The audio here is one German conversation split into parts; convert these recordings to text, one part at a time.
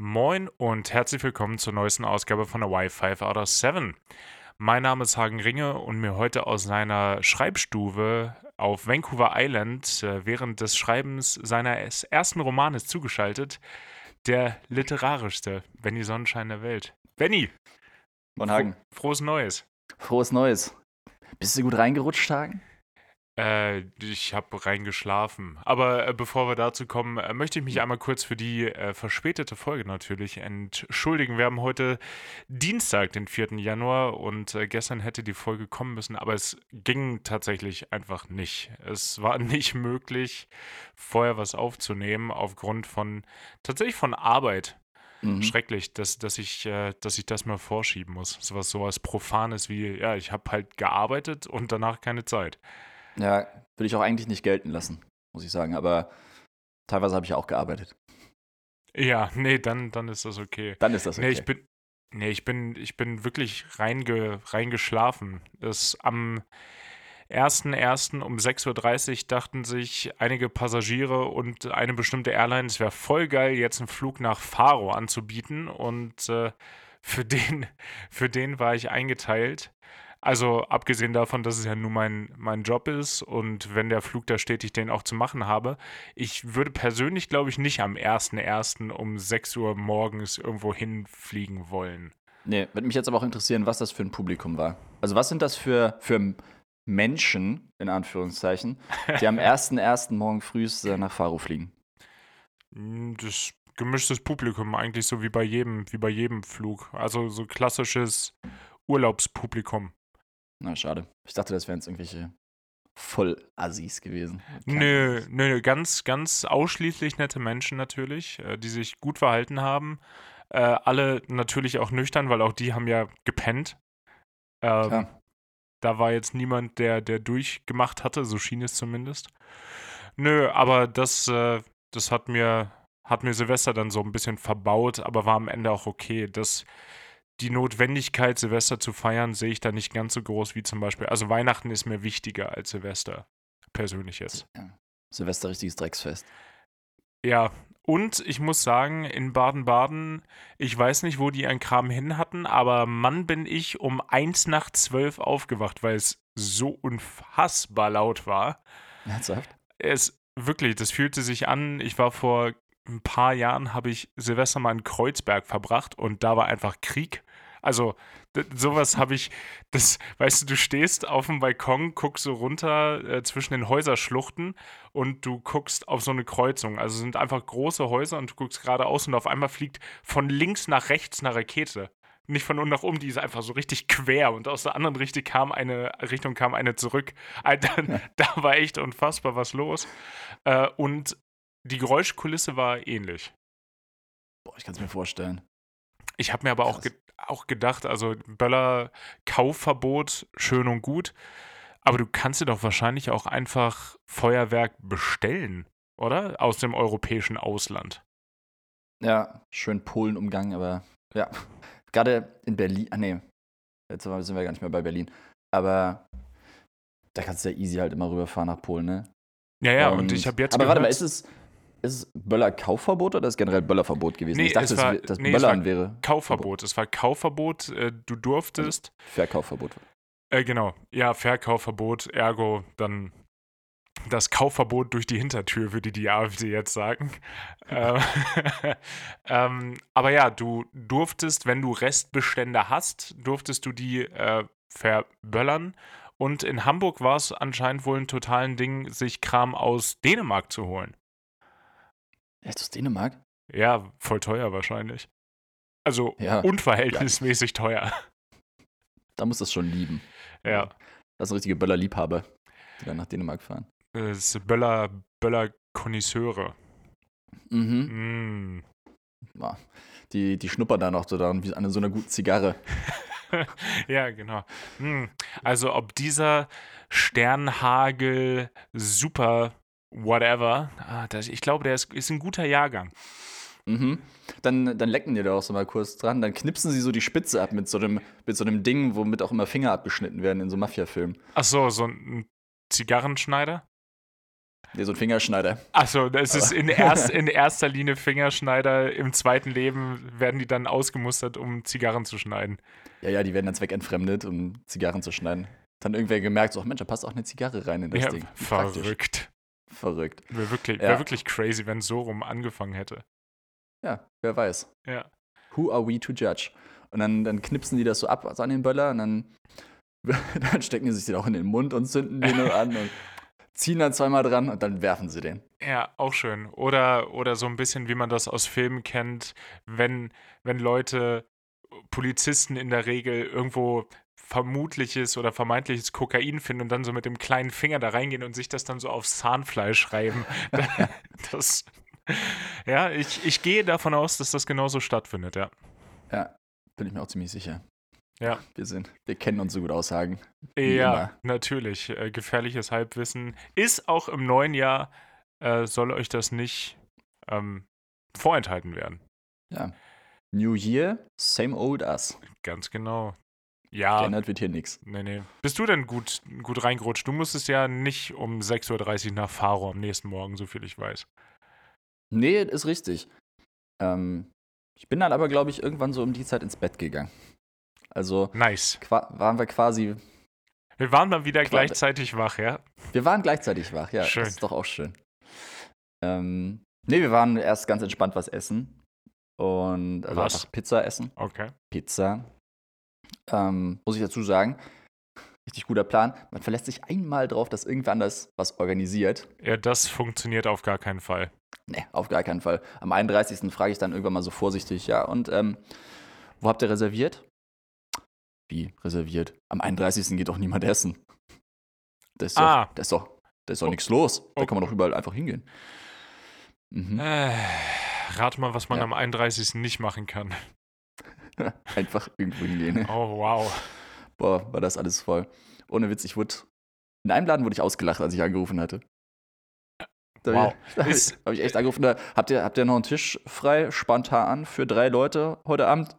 Moin und herzlich willkommen zur neuesten Ausgabe von der Wi-Fi out of 7. Mein Name ist Hagen Ringe und mir heute aus seiner Schreibstube auf Vancouver Island äh, während des Schreibens seines ersten Romanes zugeschaltet, der literarischste, Benny Sonnenschein der Welt. Benny! Von Hagen. Frohes Neues. Frohes Neues. Bist du gut reingerutscht, Hagen? Äh, ich habe reingeschlafen. Aber äh, bevor wir dazu kommen, äh, möchte ich mich einmal kurz für die äh, verspätete Folge natürlich entschuldigen. Wir haben heute Dienstag, den 4. Januar und äh, gestern hätte die Folge kommen müssen, aber es ging tatsächlich einfach nicht. Es war nicht möglich, vorher was aufzunehmen aufgrund von tatsächlich von Arbeit. Mhm. Schrecklich, dass, dass, ich, äh, dass ich das mal vorschieben muss. So was, sowas Profanes wie, ja, ich habe halt gearbeitet und danach keine Zeit. Ja, würde ich auch eigentlich nicht gelten lassen, muss ich sagen. Aber teilweise habe ich auch gearbeitet. Ja, nee, dann, dann ist das okay. Dann ist das okay. Nee, ich bin, nee, ich bin, ich bin wirklich reinge, reingeschlafen. Das am 1.1. um 6.30 Uhr dachten sich einige Passagiere und eine bestimmte Airline, es wäre voll geil, jetzt einen Flug nach Faro anzubieten. Und äh, für, den, für den war ich eingeteilt. Also abgesehen davon, dass es ja nun mein, mein Job ist und wenn der Flug da steht, ich den auch zu machen habe. Ich würde persönlich, glaube ich, nicht am 1.1. um 6 Uhr morgens irgendwo hinfliegen wollen. Nee, würde mich jetzt aber auch interessieren, was das für ein Publikum war. Also was sind das für, für Menschen, in Anführungszeichen, die am 1.1. morgen früh nach Faro fliegen? Hm, das gemischtes Publikum, eigentlich so wie bei jedem, wie bei jedem Flug. Also so klassisches Urlaubspublikum. Na, schade. Ich dachte, das wären jetzt irgendwelche Vollassis gewesen. Nö, nö, ganz, ganz ausschließlich nette Menschen natürlich, äh, die sich gut verhalten haben. Äh, alle natürlich auch nüchtern, weil auch die haben ja gepennt. Ähm, da war jetzt niemand, der, der durchgemacht hatte, so schien es zumindest. Nö, aber das, äh, das hat mir, hat mir Silvester dann so ein bisschen verbaut, aber war am Ende auch okay. Das die Notwendigkeit, Silvester zu feiern, sehe ich da nicht ganz so groß wie zum Beispiel. Also Weihnachten ist mir wichtiger als Silvester. Persönlich jetzt. Ja. Silvester richtiges Drecksfest. Ja, und ich muss sagen, in Baden-Baden, ich weiß nicht, wo die einen Kram hin hatten, aber Mann bin ich um eins nach zwölf aufgewacht, weil es so unfassbar laut war. Ernsthaft? Es wirklich, das fühlte sich an. Ich war vor ein paar Jahren, habe ich Silvester mal in Kreuzberg verbracht und da war einfach Krieg. Also sowas habe ich, das, weißt du, du stehst auf dem Balkon, guckst so runter äh, zwischen den Häuserschluchten und du guckst auf so eine Kreuzung. Also sind einfach große Häuser und du guckst geradeaus und auf einmal fliegt von links nach rechts eine Rakete. Nicht von unten nach oben, die ist einfach so richtig quer und aus der anderen Richtung kam eine, Richtung kam eine zurück. Alter, ja. da war echt unfassbar was los. Äh, und die Geräuschkulisse war ähnlich. Boah, ich kann es mir vorstellen. Ich habe mir aber auch, ge auch gedacht, also Böller Kaufverbot, schön und gut. Aber du kannst dir doch wahrscheinlich auch einfach Feuerwerk bestellen, oder? Aus dem europäischen Ausland. Ja, schön Polen-Umgang, aber ja. Gerade in Berlin, ah nee, jetzt sind wir gar nicht mehr bei Berlin. Aber da kannst du ja easy halt immer rüberfahren nach Polen, ne? Ja, ja, und, und ich habe jetzt. Aber gehört, warte mal, ist es, ist es Böller-Kaufverbot oder ist es generell Böllerverbot gewesen? Nee, ich dachte, es war, das nee, Böllern wäre. Kaufverbot. Es war Kaufverbot. Äh, du durftest. Also Verkaufverbot. Äh, genau. Ja, Verkaufverbot, ergo dann das Kaufverbot durch die Hintertür, würde die AfD jetzt sagen. Äh, ähm, aber ja, du durftest, wenn du Restbestände hast, durftest du die äh, verböllern. Und in Hamburg war es anscheinend wohl ein totalen Ding, sich Kram aus Dänemark zu holen. Echt aus Dänemark? Ja, voll teuer wahrscheinlich. Also ja. unverhältnismäßig ja. teuer. Da muss das schon lieben. Ja. Das sind richtige Böller-Liebhaber, die dann nach Dänemark fahren. Das ist Böller, Böller-Konnoisseure. Mhm. Mm. Ja. Die, die schnuppern da noch so dran, wie an so einer guten Zigarre. ja, genau. Hm. Also ob dieser Sternhagel super whatever. Ah, das, ich glaube, der ist, ist ein guter Jahrgang. Mhm. Dann, dann lecken die da auch so mal kurz dran. Dann knipsen sie so die Spitze ab mit so einem, mit so einem Ding, womit auch immer Finger abgeschnitten werden in so Mafia-Filmen. Ach so, so ein Zigarrenschneider? Nee, so ein Fingerschneider. Achso, das ist in, erst, in erster Linie Fingerschneider. Im zweiten Leben werden die dann ausgemustert, um Zigarren zu schneiden. Ja, ja, die werden dann zweckentfremdet, um Zigarren zu schneiden. Dann irgendwer gemerkt, so, ach Mensch, da passt auch eine Zigarre rein in das Ja, Ding. Verrückt. Verrückt. Wäre wirklich, Ja. wär wirklich crazy, wenn es so rum angefangen hätte. Ja, wer weiß. Ja. Who are we to judge? Und dann, dann knipsen die das so ab also an den Böller und dann, dann stecken die sich den auch in den Mund und zünden den nur an und ziehen dann zweimal dran und dann werfen sie den. Ja, auch schön. Oder, oder so ein bisschen, wie man das aus Filmen kennt, wenn, wenn Leute, Polizisten in der Regel irgendwo vermutliches oder vermeintliches Kokain finden und dann so mit dem kleinen Finger da reingehen und sich das dann so aufs Zahnfleisch reiben. das, ja, ich, ich gehe davon aus, dass das genauso stattfindet, ja. Ja, bin ich mir auch ziemlich sicher. Ja. Wir sind, wir kennen uns so gut aussagen. Ja, immer. natürlich. Äh, gefährliches Halbwissen. Ist auch im neuen Jahr, äh, soll euch das nicht ähm, vorenthalten werden. Ja. New Year, same old us. Ganz genau. Ja, Geändert wird hier nichts. nee, nee. Bist du denn gut, gut reingerutscht? Du musstest ja nicht um 6.30 Uhr nach Faro am nächsten Morgen, so viel ich weiß. Nee, ist richtig. Ähm, ich bin dann aber, glaube ich, irgendwann so um die Zeit ins Bett gegangen. Also Nice. waren wir quasi, Wir waren dann wieder gleichzeitig wach, ja? wir waren gleichzeitig wach, ja. Schön. Das ist doch auch schön. Ähm, nee, wir waren erst ganz entspannt was essen. Und also Was? einfach Pizza essen. Okay. Pizza. Ähm, muss ich dazu sagen, richtig guter Plan. Man verlässt sich einmal drauf, dass irgendwer anders was organisiert. Ja, das funktioniert auf gar keinen Fall. Nee, auf gar keinen Fall. Am 31. frage ich dann irgendwann mal so vorsichtig, ja, und ähm, wo habt ihr reserviert? Wie reserviert? Am 31. geht doch niemand essen. Das ist, Ah. doch, das ist doch, da ist doch Oh. nichts los. Da Oh. kann man doch überall einfach hingehen. Mhm. Äh, rat mal, was man Ja. am 31. nicht machen kann. einfach irgendwo hingehen. Oh, wow. Boah, war das alles voll. Ohne Witz, ich wurde. In einem Laden wurde ich ausgelacht, als ich angerufen hatte. Da Wow. habe ich, hab ich echt angerufen, da, habt, ihr, habt ihr noch einen Tisch frei, spontan für drei Leute heute Abend?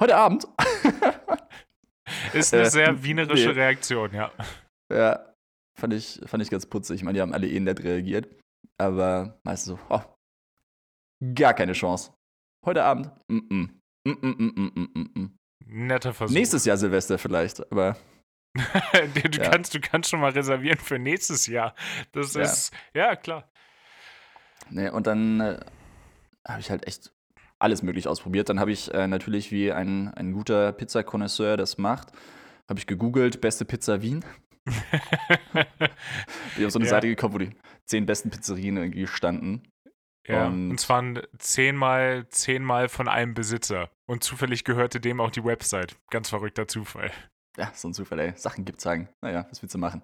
Heute Abend? Ist eine Äh, sehr wienerische nee. Reaktion, ja. Ja, fand ich, fand ich ganz putzig. Ich meine, die haben alle eh nett reagiert. Aber meistens so, oh, gar keine Chance. Heute Abend? Mm -mm. Mm -mm -mm -mm -mm -mm. Netter Versuch. Nächstes Jahr Silvester vielleicht, aber du, Ja. kannst, du kannst schon mal reservieren für nächstes Jahr. Das Ja. ist, ja, klar. Nee, und dann äh, habe ich halt echt alles möglich ausprobiert. Dann habe ich äh, natürlich, wie ein, ein guter Pizzakonnoisseur das macht, habe ich gegoogelt, beste Pizza Wien. Bin auf so eine Ja. Seite gekommen, wo die zehn besten Pizzerien irgendwie standen. Ja, Und- und zwar zehnmal, zehnmal von einem Besitzer. Und zufällig gehörte dem auch die Website. Ganz verrückter Zufall. Ja, so ein Zufall, ey. Sachen gibt's sagen. Naja, was willst du machen?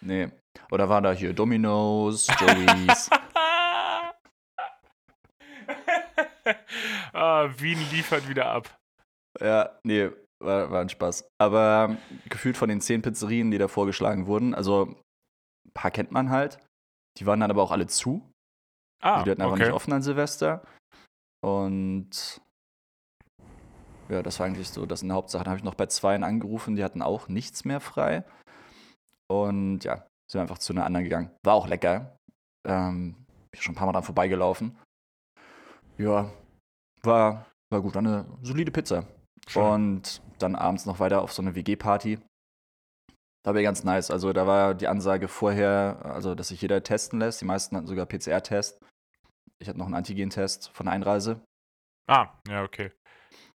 Nee. Oder waren da hier Domino's, Joey's. ah, Wien liefert wieder ab. ja, nee, war, war ein Spaß. Aber ähm, gefühlt von den zehn Pizzerien, die da vorgeschlagen wurden, also ein paar kennt man halt. Die waren dann aber auch alle zu. Ah, die hatten einfach okay. nicht offen an Silvester. Und ja, das war eigentlich so das in der Hauptsache. Dann habe ich noch bei zweien angerufen, die hatten auch nichts mehr frei. Und ja, sind einfach zu einer anderen gegangen. War auch lecker. Ähm, bin schon ein paar Mal dran vorbeigelaufen. Ja, war, war gut. War eine solide Pizza. Schön. Und dann abends noch weiter auf so eine WG-Party. Da war ganz nice. Also da war die Ansage vorher, also dass sich jeder testen lässt. Die meisten hatten sogar PCR-Test. Ich hatte noch einen Antigen-Test von Einreise. Ah, ja, okay.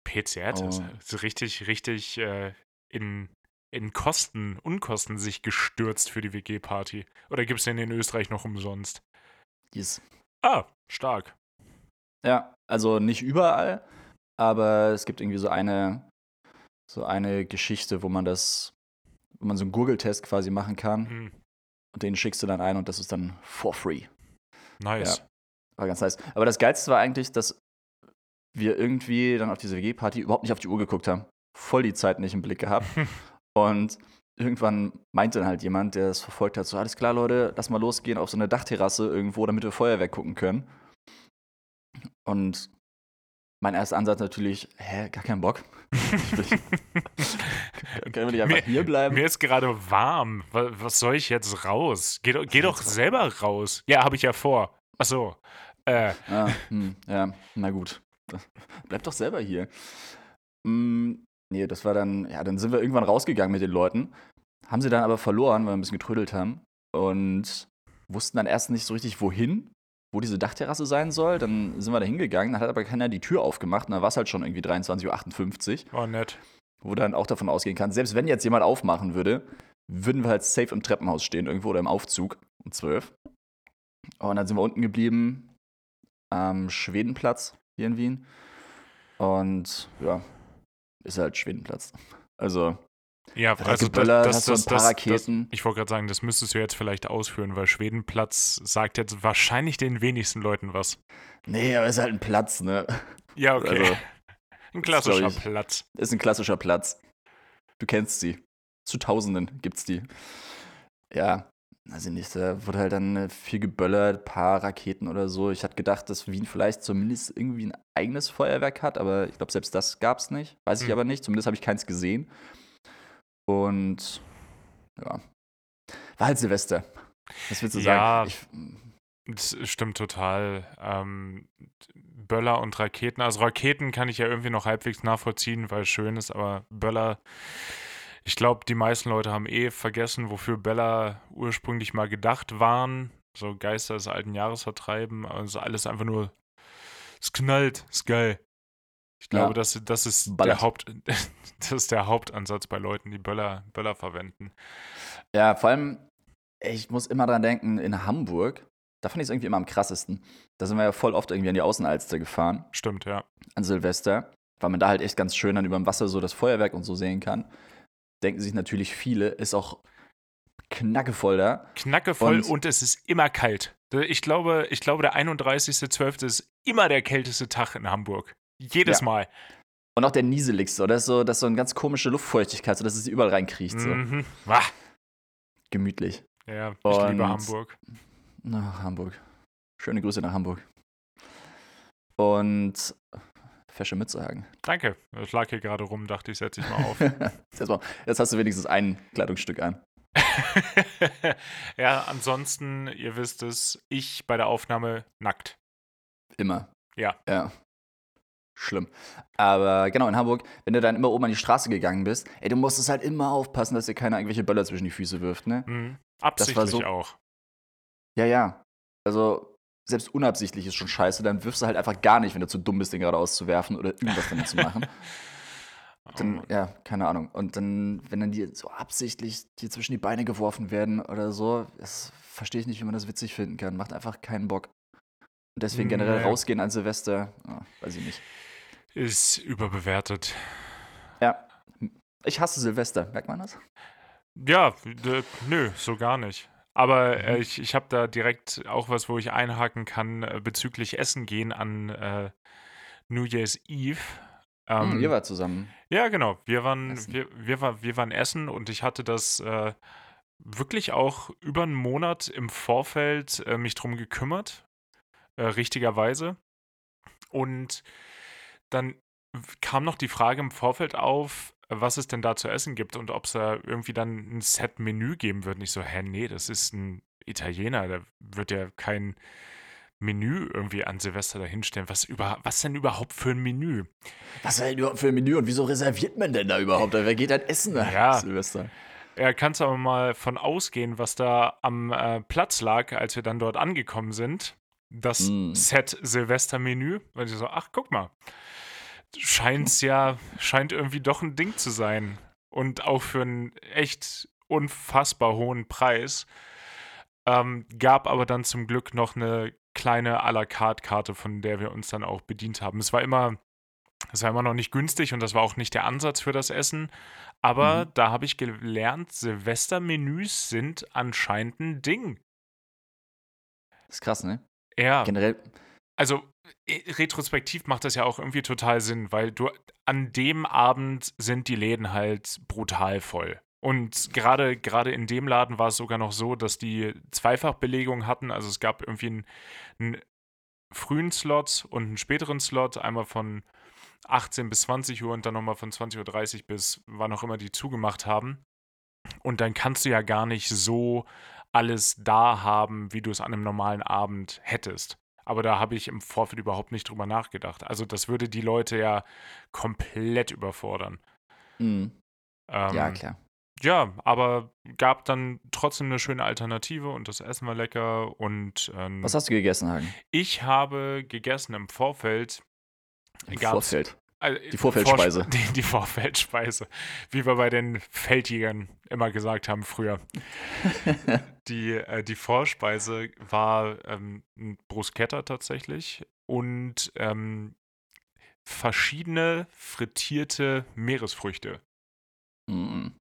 PCR, das Oh. ist richtig, richtig äh, in, in Kosten, Unkosten sich gestürzt für die WG-Party. Oder gibt es den in Österreich noch umsonst? Die ist Ah, stark. Ja, also nicht überall, aber es gibt irgendwie so eine, so eine Geschichte, wo man das, wo man so einen Google-Test quasi machen kann Hm, und den schickst du dann ein und das ist dann for free. nice. War ganz nice. Aber das Geilste war eigentlich, dass wir irgendwie dann auf diese WG-Party überhaupt nicht auf die Uhr geguckt haben. Voll die Zeit nicht im Blick gehabt. und irgendwann meinte dann halt jemand, der es verfolgt hat, so, alles klar, Leute, lass mal losgehen auf so eine Dachterrasse irgendwo, damit wir Feuerwerk gucken können. Und mein erster Ansatz natürlich, hä, gar keinen Bock. Können wir nicht einfach hier bleiben? Mir ist gerade warm. Was, was soll ich jetzt raus? Geh, doch- geh doch selber raus. Ja, habe ich ja vor. Ach so. Äh, Ah, hm, ja, na gut. Bleib doch selber hier. Mm, nee, das war dann, ja, dann sind wir irgendwann rausgegangen mit den Leuten. Haben sie dann aber verloren, weil wir ein bisschen getrödelt haben. Und wussten dann erst nicht so richtig, wohin, wo diese Dachterrasse sein soll. Dann sind wir da hingegangen, dann hat aber keiner die Tür aufgemacht. Und dann war es halt schon irgendwie 23.58 Uhr, oh, nett. wo dann auch davon ausgehen kann, selbst wenn jetzt jemand aufmachen würde, würden wir halt safe im Treppenhaus stehen, irgendwo oder im Aufzug um 12. Und dann sind wir unten geblieben am Schwedenplatz hier in Wien. Und ja, ist halt Schwedenplatz. Also, Ja, Wird also geböllert, das, das, das, ein paar das, Raketen. Das, ich wollte gerade sagen, das müsstest du jetzt vielleicht ausführen, weil Schwedenplatz sagt jetzt wahrscheinlich den wenigsten Leuten was. nee, aber ist halt ein Platz, ne? Ja, okay. Also, Ein klassischer glaub ich- Platz. Ist ein klassischer Platz. Du kennst sie. Zu Tausenden gibt's die. Ja, also nicht, da wurde halt dann äh, viel geböllert, paar Raketen oder so. Ich hatte gedacht, dass Wien vielleicht zumindest irgendwie ein eigenes Feuerwerk hat, aber ich glaube, selbst das gab's nicht. Weiß ich Hm. aber nicht. Zumindest habe ich keins gesehen. Und ja. War halt Silvester. Was willst du Ja. sagen? Ich, Das stimmt total. Ähm, Böller und Raketen. Also Raketen kann ich ja irgendwie noch halbwegs nachvollziehen, weil es schön ist, aber Böller, ich glaube, die meisten Leute haben eh vergessen, wofür Böller ursprünglich mal gedacht waren. So Geister des alten Jahres vertreiben. Also alles einfach nur, es knallt, ist geil. Ich glaube, Ja. das, das, ist Ballert. der Haupt, das ist der Hauptansatz bei Leuten, die Böller, Böller verwenden. Ja, vor allem, ich muss immer dran denken, in Hamburg, da fand ich es irgendwie immer am krassesten. Da sind wir ja voll oft irgendwie an die Außenalster gefahren, Stimmt, ja. an Silvester, weil man da halt echt ganz schön dann über dem Wasser so das Feuerwerk und so sehen kann. Denken sich natürlich viele, ist auch knackevoll da. knackevoll Und- und, es ist immer kalt. Ich glaube, ich glaube, der 31.12. ist immer der kälteste Tag in Hamburg. Jedes Ja. Mal. Und auch der nieseligste, oder? Ist so, das ist so eine ganz komische Luftfeuchtigkeit, so dass es überall reinkriecht. So. Mhm. Wah. Gemütlich. Ja, ich Und- liebe Hamburg. Na, Hamburg. Schöne Grüße nach Hamburg. Und fesche Mütze sagen. Danke. Ich lag hier gerade rum, dachte ich, setze ich mal auf. jetzt, hast du wenigstens ein Kleidungsstück an. ja, ansonsten, ihr wisst es, ich bei der Aufnahme nackt. Immer. Ja. Ja. Schlimm. Aber genau, in Hamburg, wenn du dann immer oben an die Straße gegangen bist, ey, du musstest halt immer aufpassen, dass dir keiner irgendwelche Böller zwischen die Füße wirft, ne? Mhm. war Absichtlich so- auch. Ja, ja. Also, selbst unabsichtlich ist schon scheiße, dann wirfst du halt einfach gar nicht, wenn du zu dumm bist, den gerade auszuwerfen oder irgendwas damit zu machen. Oh Dann, ja, keine Ahnung. Und dann, wenn dann die so absichtlich dir zwischen die Beine geworfen werden oder so, das verstehe ich nicht, wie man das witzig finden kann. Macht einfach keinen Bock. Und deswegen generell rausgehen an Silvester, ja, weiß ich nicht. Ist überbewertet. Ja. Ich hasse Silvester, merkt man das? Ja, nö, so gar nicht. Aber äh, Mhm. ich, ich habe da direkt auch was, wo ich einhaken kann äh, bezüglich Essen gehen an äh, New Year's Eve. Ähm, Hm, ihr wart zusammen. ja, genau. Wir waren, Essen. wir, wir, war, wir waren essen und ich hatte das äh, wirklich auch über einen Monat im Vorfeld äh, mich drum gekümmert. Äh, richtigerweise. Und dann kam noch die Frage im Vorfeld auf, was es denn da zu essen gibt und ob es da irgendwie dann ein Set-Menü geben wird. Und ich so, hä, nee, das ist ein Italiener, da wird ja kein Menü irgendwie an Silvester dahinstellen. Was, über, was denn überhaupt für ein Menü? Was ist denn überhaupt für ein Menü und wieso reserviert man denn da überhaupt? Wer geht dann essen nach Ja. Silvester? Ja, kannst aber mal von ausgehen, was da am äh, Platz lag, als wir dann dort angekommen sind. Das Mm. Set Silvester-Menü. Weil ich so, ach, guck mal. Scheint's ja, scheint irgendwie doch ein Ding zu sein. Und auch für einen echt unfassbar hohen Preis. Ähm, gab aber dann zum Glück noch eine kleine à la carte Karte, von der wir uns dann auch bedient haben. Es war immer, es war immer noch nicht günstig und das war auch nicht der Ansatz für das Essen. Aber Mhm. da habe ich gelernt, Silvestermenüs sind anscheinend ein Ding. Das ist krass, ne? Ja, Generell, also äh, retrospektiv macht das ja auch irgendwie total Sinn, weil du an dem Abend sind die Läden halt brutal voll. Und gerade gerade in dem Laden war es sogar noch so, dass die Zweifachbelegung hatten. Also es gab irgendwie ein, ein frühen Slot und einen späteren Slot, einmal von 18 bis 20 Uhr und dann nochmal von 20.30 Uhr bis wann auch immer die zugemacht haben. Und dann kannst du ja gar nicht so alles da haben, wie du es an einem normalen Abend hättest. Aber da habe ich im Vorfeld überhaupt nicht drüber nachgedacht. Also das würde die Leute ja komplett überfordern. Mhm. Ähm, ja, klar. Ja, aber gab dann trotzdem eine schöne Alternative und das Essen war lecker und ähm, Was hast du gegessen, Hagen? ich habe gegessen im Vorfeld. Im Vorfeld. Äh, Die Vorfeldspeise. Vorspe- Die, die Vorfeldspeise. Wie wir bei den Feldjägern immer gesagt haben früher. Die, äh, die Vorspeise war ähm, ein Bruschetta tatsächlich und ähm, verschiedene frittierte Meeresfrüchte. Mhm.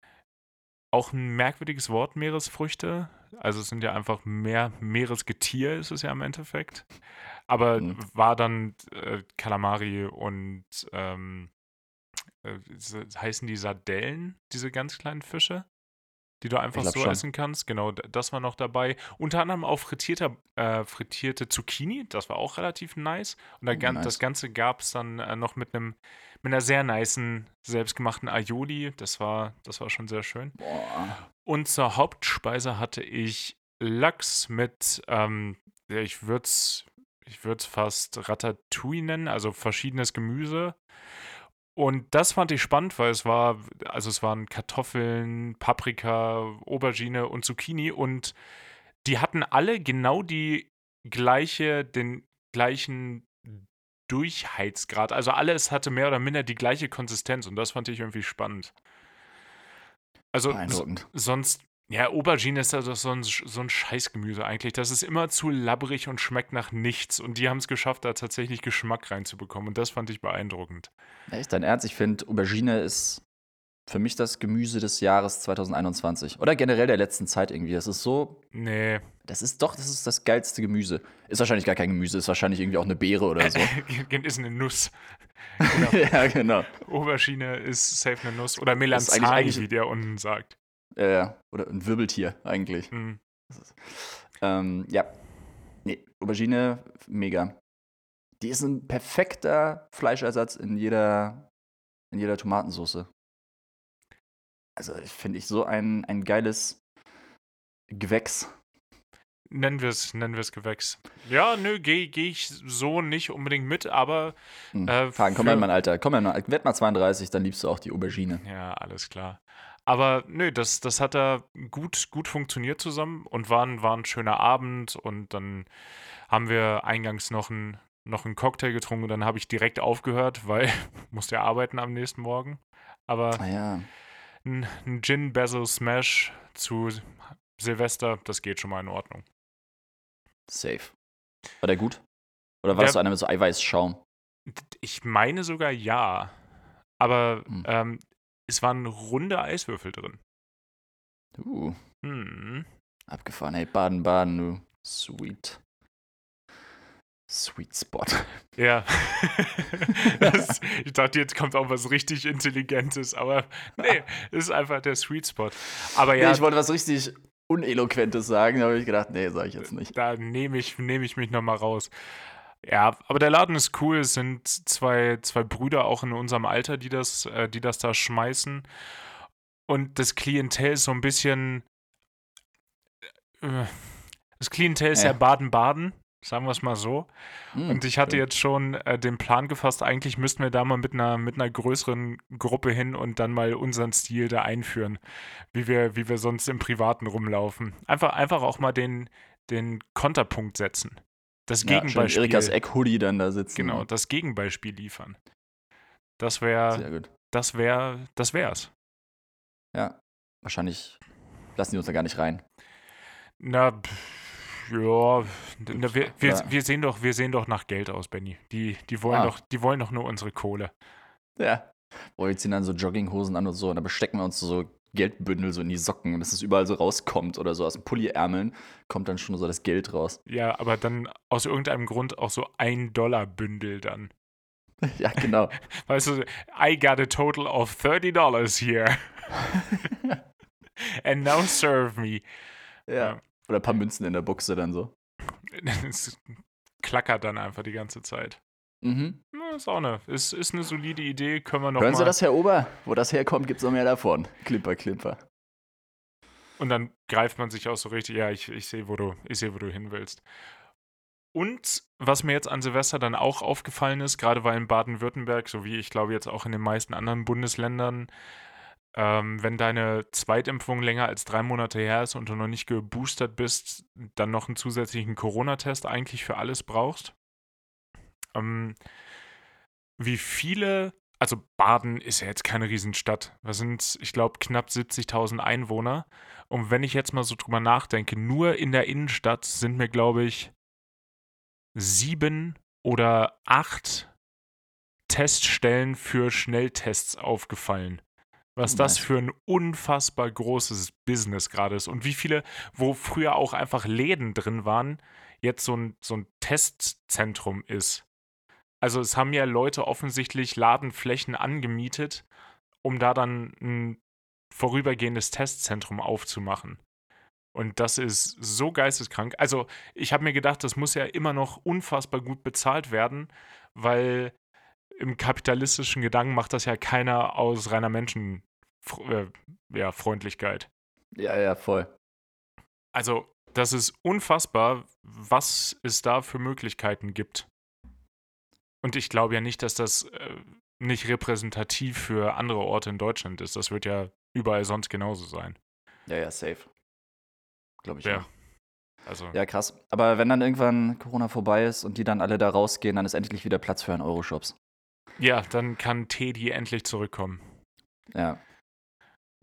Auch ein merkwürdiges Wort, Meeresfrüchte. Also es sind ja einfach mehr Meeresgetier, ist es ja im Endeffekt. Aber Mhm. war dann äh, Kalamari und ähm, äh, heißen die Sardellen, diese ganz kleinen Fische, die du einfach so schon. essen kannst. Genau, das war noch dabei. Unter anderem auch frittierter, äh, frittierte Zucchini, das war auch relativ nice. Und da Oh, nice. das Ganze gab es dann äh, noch mit einem mit einer sehr nicen, selbstgemachten Aioli. Das war, das war schon sehr schön. Boah. Und zur Hauptspeise hatte ich Lachs mit, ähm, ich würde es ich würd's fast Ratatouille nennen, also verschiedenes Gemüse. Und das fand ich spannend, weil es war, also es waren Kartoffeln, Paprika, Aubergine und Zucchini und die hatten alle genau die gleiche, den gleichen Durchheizgrad. Also alles hatte mehr oder minder die gleiche Konsistenz und das fand ich irgendwie spannend. Also sonst, ja, Aubergine ist also so ein, so ein Scheißgemüse eigentlich. Das ist immer zu labbrig und schmeckt nach nichts. Und die haben es geschafft, da tatsächlich Geschmack reinzubekommen. Und das fand ich beeindruckend. Echt dein Ernst? Ich finde, Aubergine ist für mich das Gemüse des Jahres 2021. Oder generell der letzten Zeit irgendwie. Das ist so, Nee. das ist doch, das ist das geilste Gemüse. Ist wahrscheinlich gar kein Gemüse, ist wahrscheinlich irgendwie auch eine Beere oder so. ist eine Nuss. ja, genau. Aubergine ist safe eine Nuss. Oder Melanzani, wie der unten sagt. Ja, ja. Oder ein Wirbeltier eigentlich. Mhm. Ähm, ja. Nee, Aubergine, mega. Die ist ein perfekter Fleischersatz in jeder, in jeder Tomatensauce. Also, finde ich so ein, ein geiles Gewächs. Nennen wir es nennen wir's Gewächs. Ja, nö, gehe geh ich so nicht unbedingt mit, aber Hm. Äh, Fagen, komm mal in mein Alter. Komm mal, werd mal 32, dann liebst du auch die Aubergine. Ja, alles klar. Aber nö, das, das hat da gut, gut funktioniert zusammen und war ein, war ein schöner Abend und dann haben wir eingangs noch einen noch einen Cocktail getrunken und dann habe ich direkt aufgehört, weil musste ja arbeiten am nächsten Morgen. Aber Ah ja. Ein, Gin Basil Smash zu Silvester, das geht schon mal in Ordnung. Safe. War der gut? Oder war Der- das so einer mit so Eiweißschaum? Ich meine sogar ja. Aber Hm. ähm, es waren runde Eiswürfel drin. Uh, Hm. abgefahren. Hey, Baden, Baden, du. Sweet. Sweet Spot. Ja. das, ich dachte, jetzt kommt auch was richtig Intelligentes, aber nee, es ist einfach der Sweet Spot. Aber Nee, ja, ich wollte was richtig Uneloquentes sagen, da habe ich gedacht, nee, sage ich jetzt nicht. da nehme ich, nehm ich mich nochmal raus. Ja, aber der Laden ist cool. Es sind zwei, zwei Brüder auch in unserem Alter, die das, äh, die das da schmeißen. Und das Klientel ist so ein bisschen. Äh, das Klientel ist ja Baden-Baden, sagen wir es mal so. Hm, Und ich hatte schön. jetzt schon äh, den Plan gefasst, eigentlich müssten wir da mal mit einer, mit einer größeren Gruppe hin und dann mal unseren Stil da einführen, wie wir, wie wir sonst im Privaten rumlaufen. Einfach, einfach auch mal den, den Konterpunkt setzen. Das ja, Gegenbeispiel. Erikas Eck-Hoodie dann da sitzen. genau, das Gegenbeispiel liefern. Das wäre, das wäre, das wär's. Ja, wahrscheinlich lassen die uns da gar nicht rein. Na, pff, ja, na, wir, wir, wir, sehen doch, wir sehen doch nach Geld aus, Benny. Die, die, wollen Ah. doch, die wollen doch nur unsere Kohle. Ja. Boah, wir ziehen dann so Jogginghosen an und so und dann bestecken wir uns so Geldbündel so in die Socken und dass es überall so rauskommt oder so aus den Pulliärmeln kommt dann schon so das Geld raus. Ja, aber dann aus irgendeinem Grund auch so ein Dollar Bündel dann. ja, genau. Weißt du, I got a total of 30 dollars here. And now serve me. ja. Oder ein paar Münzen in der Buchse dann so. Das klackert dann einfach die ganze Zeit. Mhm. Ja, ist auch eine, ist, ist eine solide Idee, können wir noch Hören mal. Sie das, Herr Ober? Wo das herkommt, gibt es noch mehr davon. Klimper, Klimper. Und dann greift man sich auch so richtig, ja, ich, ich sehe, wo du, ich sehe, wo du hin willst. Und was mir jetzt an Silvester dann auch aufgefallen ist, gerade weil in Baden-Württemberg, so wie ich glaube jetzt auch in den meisten anderen Bundesländern, ähm, wenn deine Zweitimpfung länger als drei Monate her ist und du noch nicht geboostert bist, dann noch einen zusätzlichen Corona-Test eigentlich für alles brauchst. Ähm, wie viele, also Baden ist ja jetzt keine Riesenstadt. Wir sind, ich glaube, knapp 70.000 Einwohner. Und wenn ich jetzt mal so drüber nachdenke, nur in der Innenstadt sind mir, glaube ich, sieben oder acht Teststellen für Schnelltests aufgefallen. Was Oh, das für ein unfassbar großes Business gerade ist. Und wie viele, wo früher auch einfach Läden drin waren, jetzt so ein, so ein Testzentrum ist. Also es haben ja Leute offensichtlich Ladenflächen angemietet, um da dann ein vorübergehendes Testzentrum aufzumachen. Und das ist so geisteskrank. Also ich habe mir gedacht, das muss ja immer noch unfassbar gut bezahlt werden, weil im kapitalistischen Gedanken macht das ja keiner aus reiner Menschenfreundlichkeit. Äh, ja. Ja, ja, voll. Also das ist unfassbar, was es da für Möglichkeiten gibt. Und ich glaube ja nicht, dass das äh, nicht repräsentativ für andere Orte in Deutschland ist. Das wird ja überall sonst genauso sein. Ja, ja, safe. Glaube ich Ja. auch. Also, Ja, krass. Aber wenn dann irgendwann Corona vorbei ist und die dann alle da rausgehen, dann ist endlich wieder Platz für einen Euroshops. Ja, dann kann Teddy endlich zurückkommen. Ja.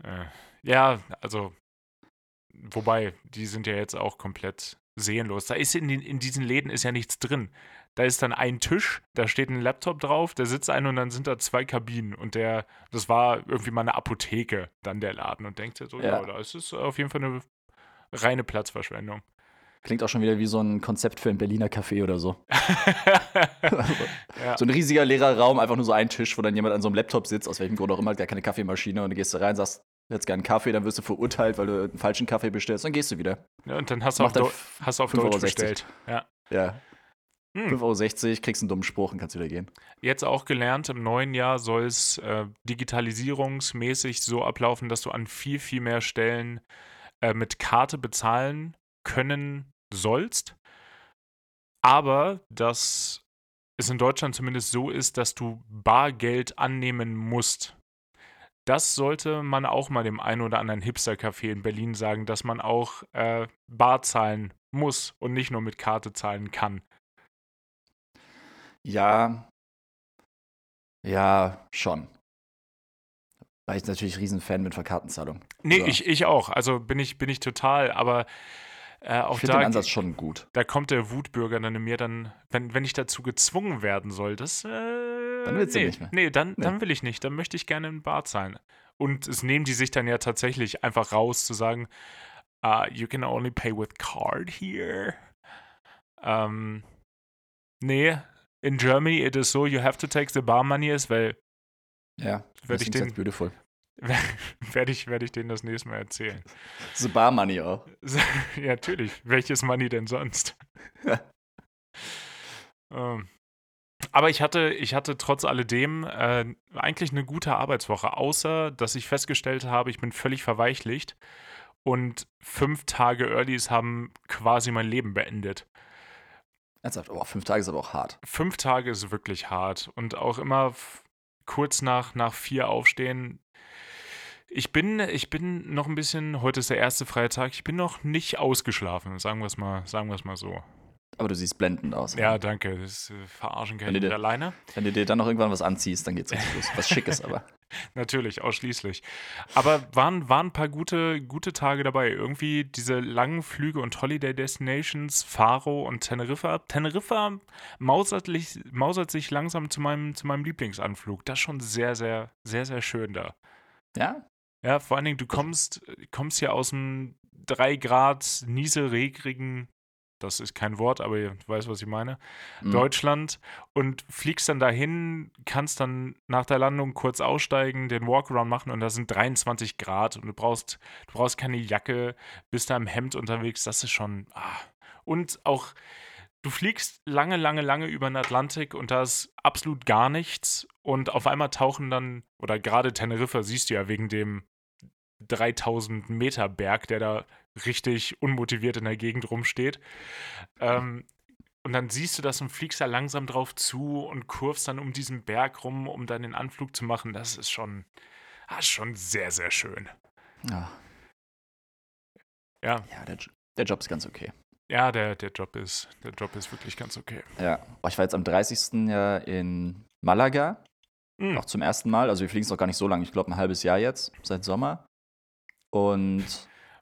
Äh, ja, also, wobei, die sind ja jetzt auch komplett seelenlos. Da ist in, den, in diesen Läden ist ja nichts drin. Da ist dann ein Tisch, da steht ein Laptop drauf, da sitzt einer und dann sind da zwei Kabinen. Und der, das war irgendwie mal eine Apotheke, dann der Laden. Und denkt so, ja, Ja. da ist es auf jeden Fall eine reine Platzverschwendung. Klingt auch schon wieder wie so ein Konzept für ein Berliner Café oder so. ja. So ein riesiger leerer Raum, einfach nur so ein Tisch, wo dann jemand an so einem Laptop sitzt, aus welchem Grund auch immer, hat gar keine Kaffeemaschine und du gehst da rein, sagst, jetzt gern einen Kaffee, dann wirst du verurteilt, weil du einen falschen Kaffee bestellst, dann gehst du wieder. ja, und dann hast du auf, dann Deu hast du auf 5,60 Deutsch bestellt. Ja. Ja. Hm. 5,60 Euro, kriegst einen dummen Spruch und kannst wieder gehen. Jetzt auch gelernt, im neuen Jahr soll es äh, digitalisierungsmäßig so ablaufen, dass du an viel, viel mehr Stellen äh, mit Karte bezahlen können sollst. Aber dass es in Deutschland zumindest so ist, dass du Bargeld annehmen musst. Das sollte man auch mal dem einen oder anderen Hipster-Café in Berlin sagen, dass man auch äh, bar zahlen muss und nicht nur mit Karte zahlen kann. Ja. Ja, schon. Weil ich natürlich Riesenfan bin von Kartenzahlung. Nee, So. ich, ich auch. Also bin ich, bin ich total, aber äh, auch Ich finde den da, Ansatz schon gut. da kommt der Wutbürger dann in mir dann, wenn, wenn ich dazu gezwungen werden soll, das, äh, Dann willst du nee, nicht mehr. Nee, dann, Nee. dann will ich nicht. Dann möchte ich gerne in Bar zahlen. Und es nehmen die sich dann ja tatsächlich einfach raus, zu sagen, uh, you can only pay with card here. Ähm, nee, in Germany it is so, you have to take the bar money as well. Ja. Werd ich den- beautiful. Werde ich, werd ich denen das nächste Mal erzählen. So Bar Money auch. ja, natürlich. Welches Money denn sonst? ähm, aber ich hatte, ich hatte trotz alledem äh, eigentlich eine gute Arbeitswoche, außer dass ich festgestellt habe, ich bin völlig verweichlicht und fünf Tage Earlys haben quasi mein Leben beendet. Ernsthaft, oh, fünf Tage ist aber auch hart. Fünf Tage ist wirklich hart und auch immer kurz nach, nach vier aufstehen. Ich bin, ich bin noch ein bisschen, heute ist der erste freie Tag, ich bin noch nicht ausgeschlafen, sagen wir es mal, sagen wir es mal so. Aber du siehst blendend aus. Ja, danke. Das äh, verarschen kann Wenn ich dir- alleine. Wenn du dir dann noch irgendwann was anziehst, dann geht's richtig los. Was Schickes aber. Natürlich, ausschließlich. Aber waren, waren ein paar gute, gute Tage dabei. Irgendwie diese langen Flüge und Holiday Destinations, Faro und Teneriffa. Teneriffa mausert, mausert sich langsam zu meinem, zu meinem Lieblingsanflug. Das ist schon sehr, sehr, sehr, sehr schön da. Ja? Ja, vor allen Dingen, du kommst, kommst hier aus dem 3 Grad nieselregrigen, das ist kein Wort, aber ihr weißt, was ich meine, Mhm. Deutschland und fliegst dann dahin, kannst dann nach der Landung kurz aussteigen, den Walkaround machen und da sind 23 Grad und du brauchst, du brauchst keine Jacke, bist da im Hemd unterwegs, das ist schon. Ah. Und auch du fliegst lange, lange, lange über den Atlantik und da ist absolut gar nichts. Und auf einmal tauchen dann, oder gerade Teneriffa siehst du ja wegen dem 3000 Meter Berg, der da richtig unmotiviert in der Gegend rumsteht. Ähm, und dann siehst du das und fliegst da langsam drauf zu und kurvst dann um diesen Berg rum, um dann den Anflug zu machen. Das ist schon, ist schon sehr, sehr schön. Ja. Ja. Ja, der, der Job ist ganz okay. Ja, der, der, Job ist, der Job ist wirklich ganz okay. Ja. Ich war jetzt am 30. ja in Malaga. Mhm. Auch zum ersten Mal. Also wir fliegen es noch gar nicht so lange. Ich glaube ein halbes Jahr jetzt, seit Sommer. Und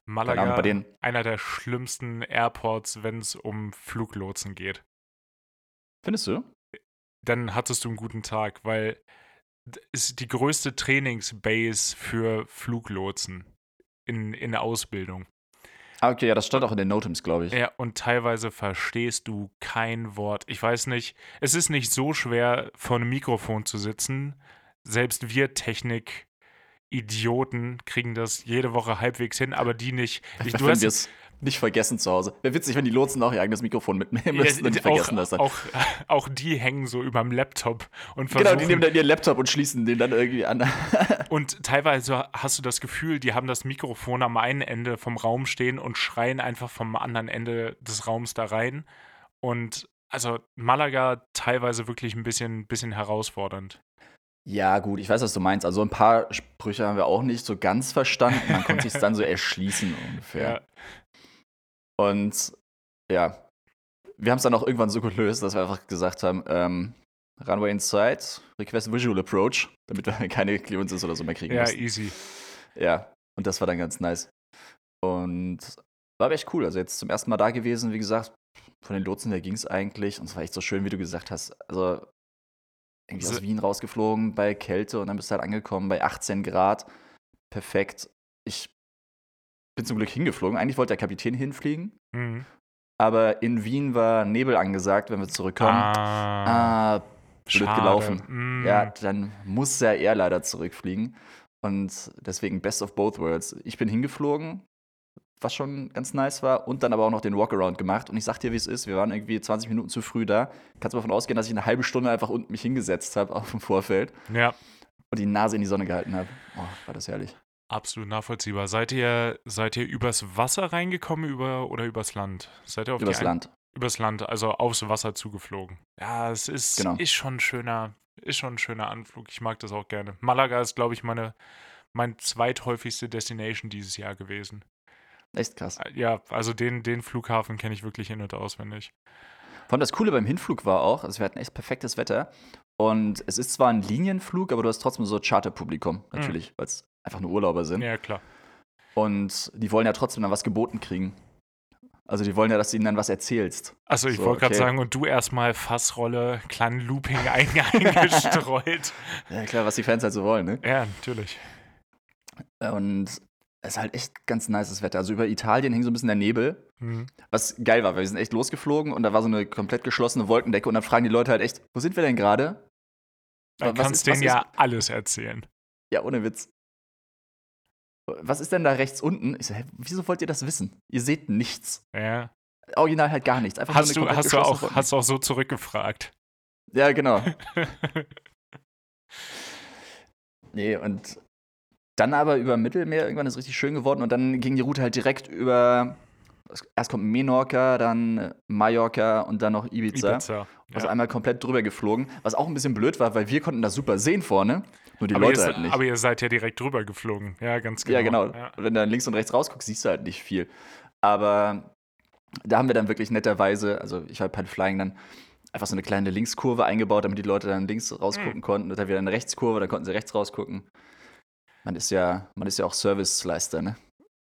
Malaga, Ahnung, bei den- einer der schlimmsten Airports, wenn es um Fluglotsen geht. findest du? Dann hattest du einen guten Tag, weil ist die größte Trainingsbase für Fluglotsen in, in der Ausbildung. Ah, okay, ja, das stand auch in den Notems, glaube ich. Ja, und teilweise verstehst du kein Wort. Ich weiß nicht, es ist nicht so schwer, vor einem Mikrofon zu sitzen. Selbst wir Technik-Idioten kriegen das jede Woche halbwegs hin, aber die nicht. Ich, du hast nicht vergessen zu Hause. Wäre witzig, wenn die Lotsen auch ihr eigenes Mikrofon mitnehmen Ja, müssten und die auch, vergessen das dann. Auch, auch die hängen so überm Laptop und genau, versuchen. die nehmen dann ihren Laptop und schließen den dann irgendwie an. und teilweise hast du das Gefühl, die haben das Mikrofon am einen Ende vom Raum stehen und schreien einfach vom anderen Ende des Raums da rein. Und also Malaga teilweise wirklich ein bisschen, bisschen herausfordernd. Ja, gut, ich weiß, was du meinst. Also ein paar Sprüche haben wir auch nicht so ganz verstanden. Man konnte sich dann so erschließen ungefähr. Ja. Und ja, wir haben es dann auch irgendwann so gelöst, dass wir einfach gesagt haben, ähm, Runway Inside, Request Visual Approach, damit wir keine Clearances oder so mehr kriegen Ja, müssen. easy. Ja, und das war dann ganz nice. Und war aber echt cool. Also jetzt zum ersten Mal da gewesen, wie gesagt, von den Lotsen her ging es eigentlich. Und es war echt so schön, wie du gesagt hast. Also irgendwie So- aus Wien rausgeflogen bei Kälte und dann bist du halt angekommen bei 18 Grad. Perfekt. Ich bin zum Glück hingeflogen. Eigentlich wollte der Kapitän hinfliegen, Mhm. aber in Wien war Nebel angesagt, wenn wir zurückkommen. Ah, Ah, blöd schade. gelaufen. Mm. ja, dann muss ja er leider zurückfliegen. Und deswegen Best of both worlds. Ich bin hingeflogen, was schon ganz nice war, und dann aber auch noch den Walkaround gemacht. Und ich sag dir, wie es ist. Wir waren irgendwie 20 Minuten zu früh da. Kannst du davon ausgehen, dass ich eine halbe Stunde einfach unten mich hingesetzt habe auf dem Vorfeld Ja, und die Nase in die Sonne gehalten habe. Oh, war das herrlich. absolut nachvollziehbar. Seid ihr, seid ihr übers Wasser reingekommen über, oder übers Land? Seid ihr auf Übers Land. Übers Land, also aufs Wasser zugeflogen. Ja, es ist, Genau. ist schon ein schöner, ist schon ein schöner Anflug. Ich mag das auch gerne. Malaga ist, glaube ich, meine, mein zweithäufigste Destination dieses Jahr gewesen. Echt krass. Äh, Ja, also den, den Flughafen kenne ich wirklich in- und auswendig. Vor allem das Coole beim Hinflug war auch, also wir hatten echt perfektes Wetter. Und es ist zwar ein Linienflug, aber du hast trotzdem so Charterpublikum, natürlich, weil es einfach nur Urlauber sind. Ja, klar. Und die wollen ja trotzdem dann was geboten kriegen. Also die wollen ja, dass du ihnen dann was erzählst. Also ich So, wollte gerade okay. sagen, und du erstmal Fassrolle, kleinen Looping ein, eingestreut. Ja klar, was die Fans halt so wollen, ne? Ja, natürlich. Und ist halt echt ganz nices Wetter. Also über Italien hing so ein bisschen der Nebel, Mhm. was geil war, weil wir sind echt losgeflogen und da war so eine komplett geschlossene Wolkendecke und dann fragen die Leute halt echt, wo sind wir denn gerade? Du Was kannst was denen ja alles erzählen. Ja, ohne Witz. Was ist denn da rechts unten? Ich so, hä, wieso wollt ihr das wissen? Ihr seht nichts. Ja. Original halt gar nichts. Einfach Hast, nur du, hast, du auch, hast du auch so zurückgefragt? Ja, genau. Nee, und dann aber über Mittelmeer, irgendwann ist es richtig schön geworden und dann ging die Route halt direkt über, erst kommt Menorca, dann Mallorca und dann noch Ibiza. Ibiza. Also Ja. einmal komplett drüber geflogen, was auch ein bisschen blöd war, weil wir konnten das super sehen vorne, nur die aber, Leute ihr, halt nicht. aber ihr seid ja direkt drüber geflogen. Ja, ganz genau. Ja, genau. Ja. Und wenn du dann links und rechts rausguckst, siehst du halt nicht viel. Aber da haben wir dann wirklich netterweise, also ich habe halt Flying dann einfach so eine kleine Linkskurve eingebaut, damit die Leute dann links rausgucken Mhm. konnten. Und dann wieder eine Rechtskurve, dann konnten sie rechts rausgucken. Man ist ja, man ist ja auch Service-Leister, ne?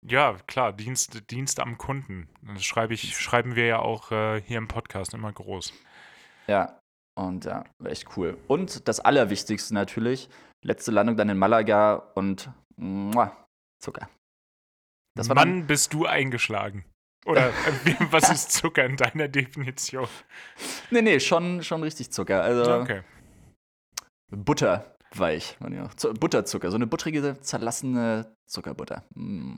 Ja, klar, Dienst, Dienst am Kunden. Das schreibe ich, schreiben wir ja auch äh, hier im Podcast immer groß. Ja. Und ja, echt cool. Und das Allerwichtigste natürlich, letzte Landung dann in Malaga und muah, Zucker. Das war dann, Wann bist du eingeschlagen? Oder äh, was ist Zucker in deiner Definition? nee, nee, schon, schon richtig Zucker. Also Okay. Butterweich. Meine ich auch. Zu- Butterzucker, so eine buttrige, zerlassene Zuckerbutter. Mm.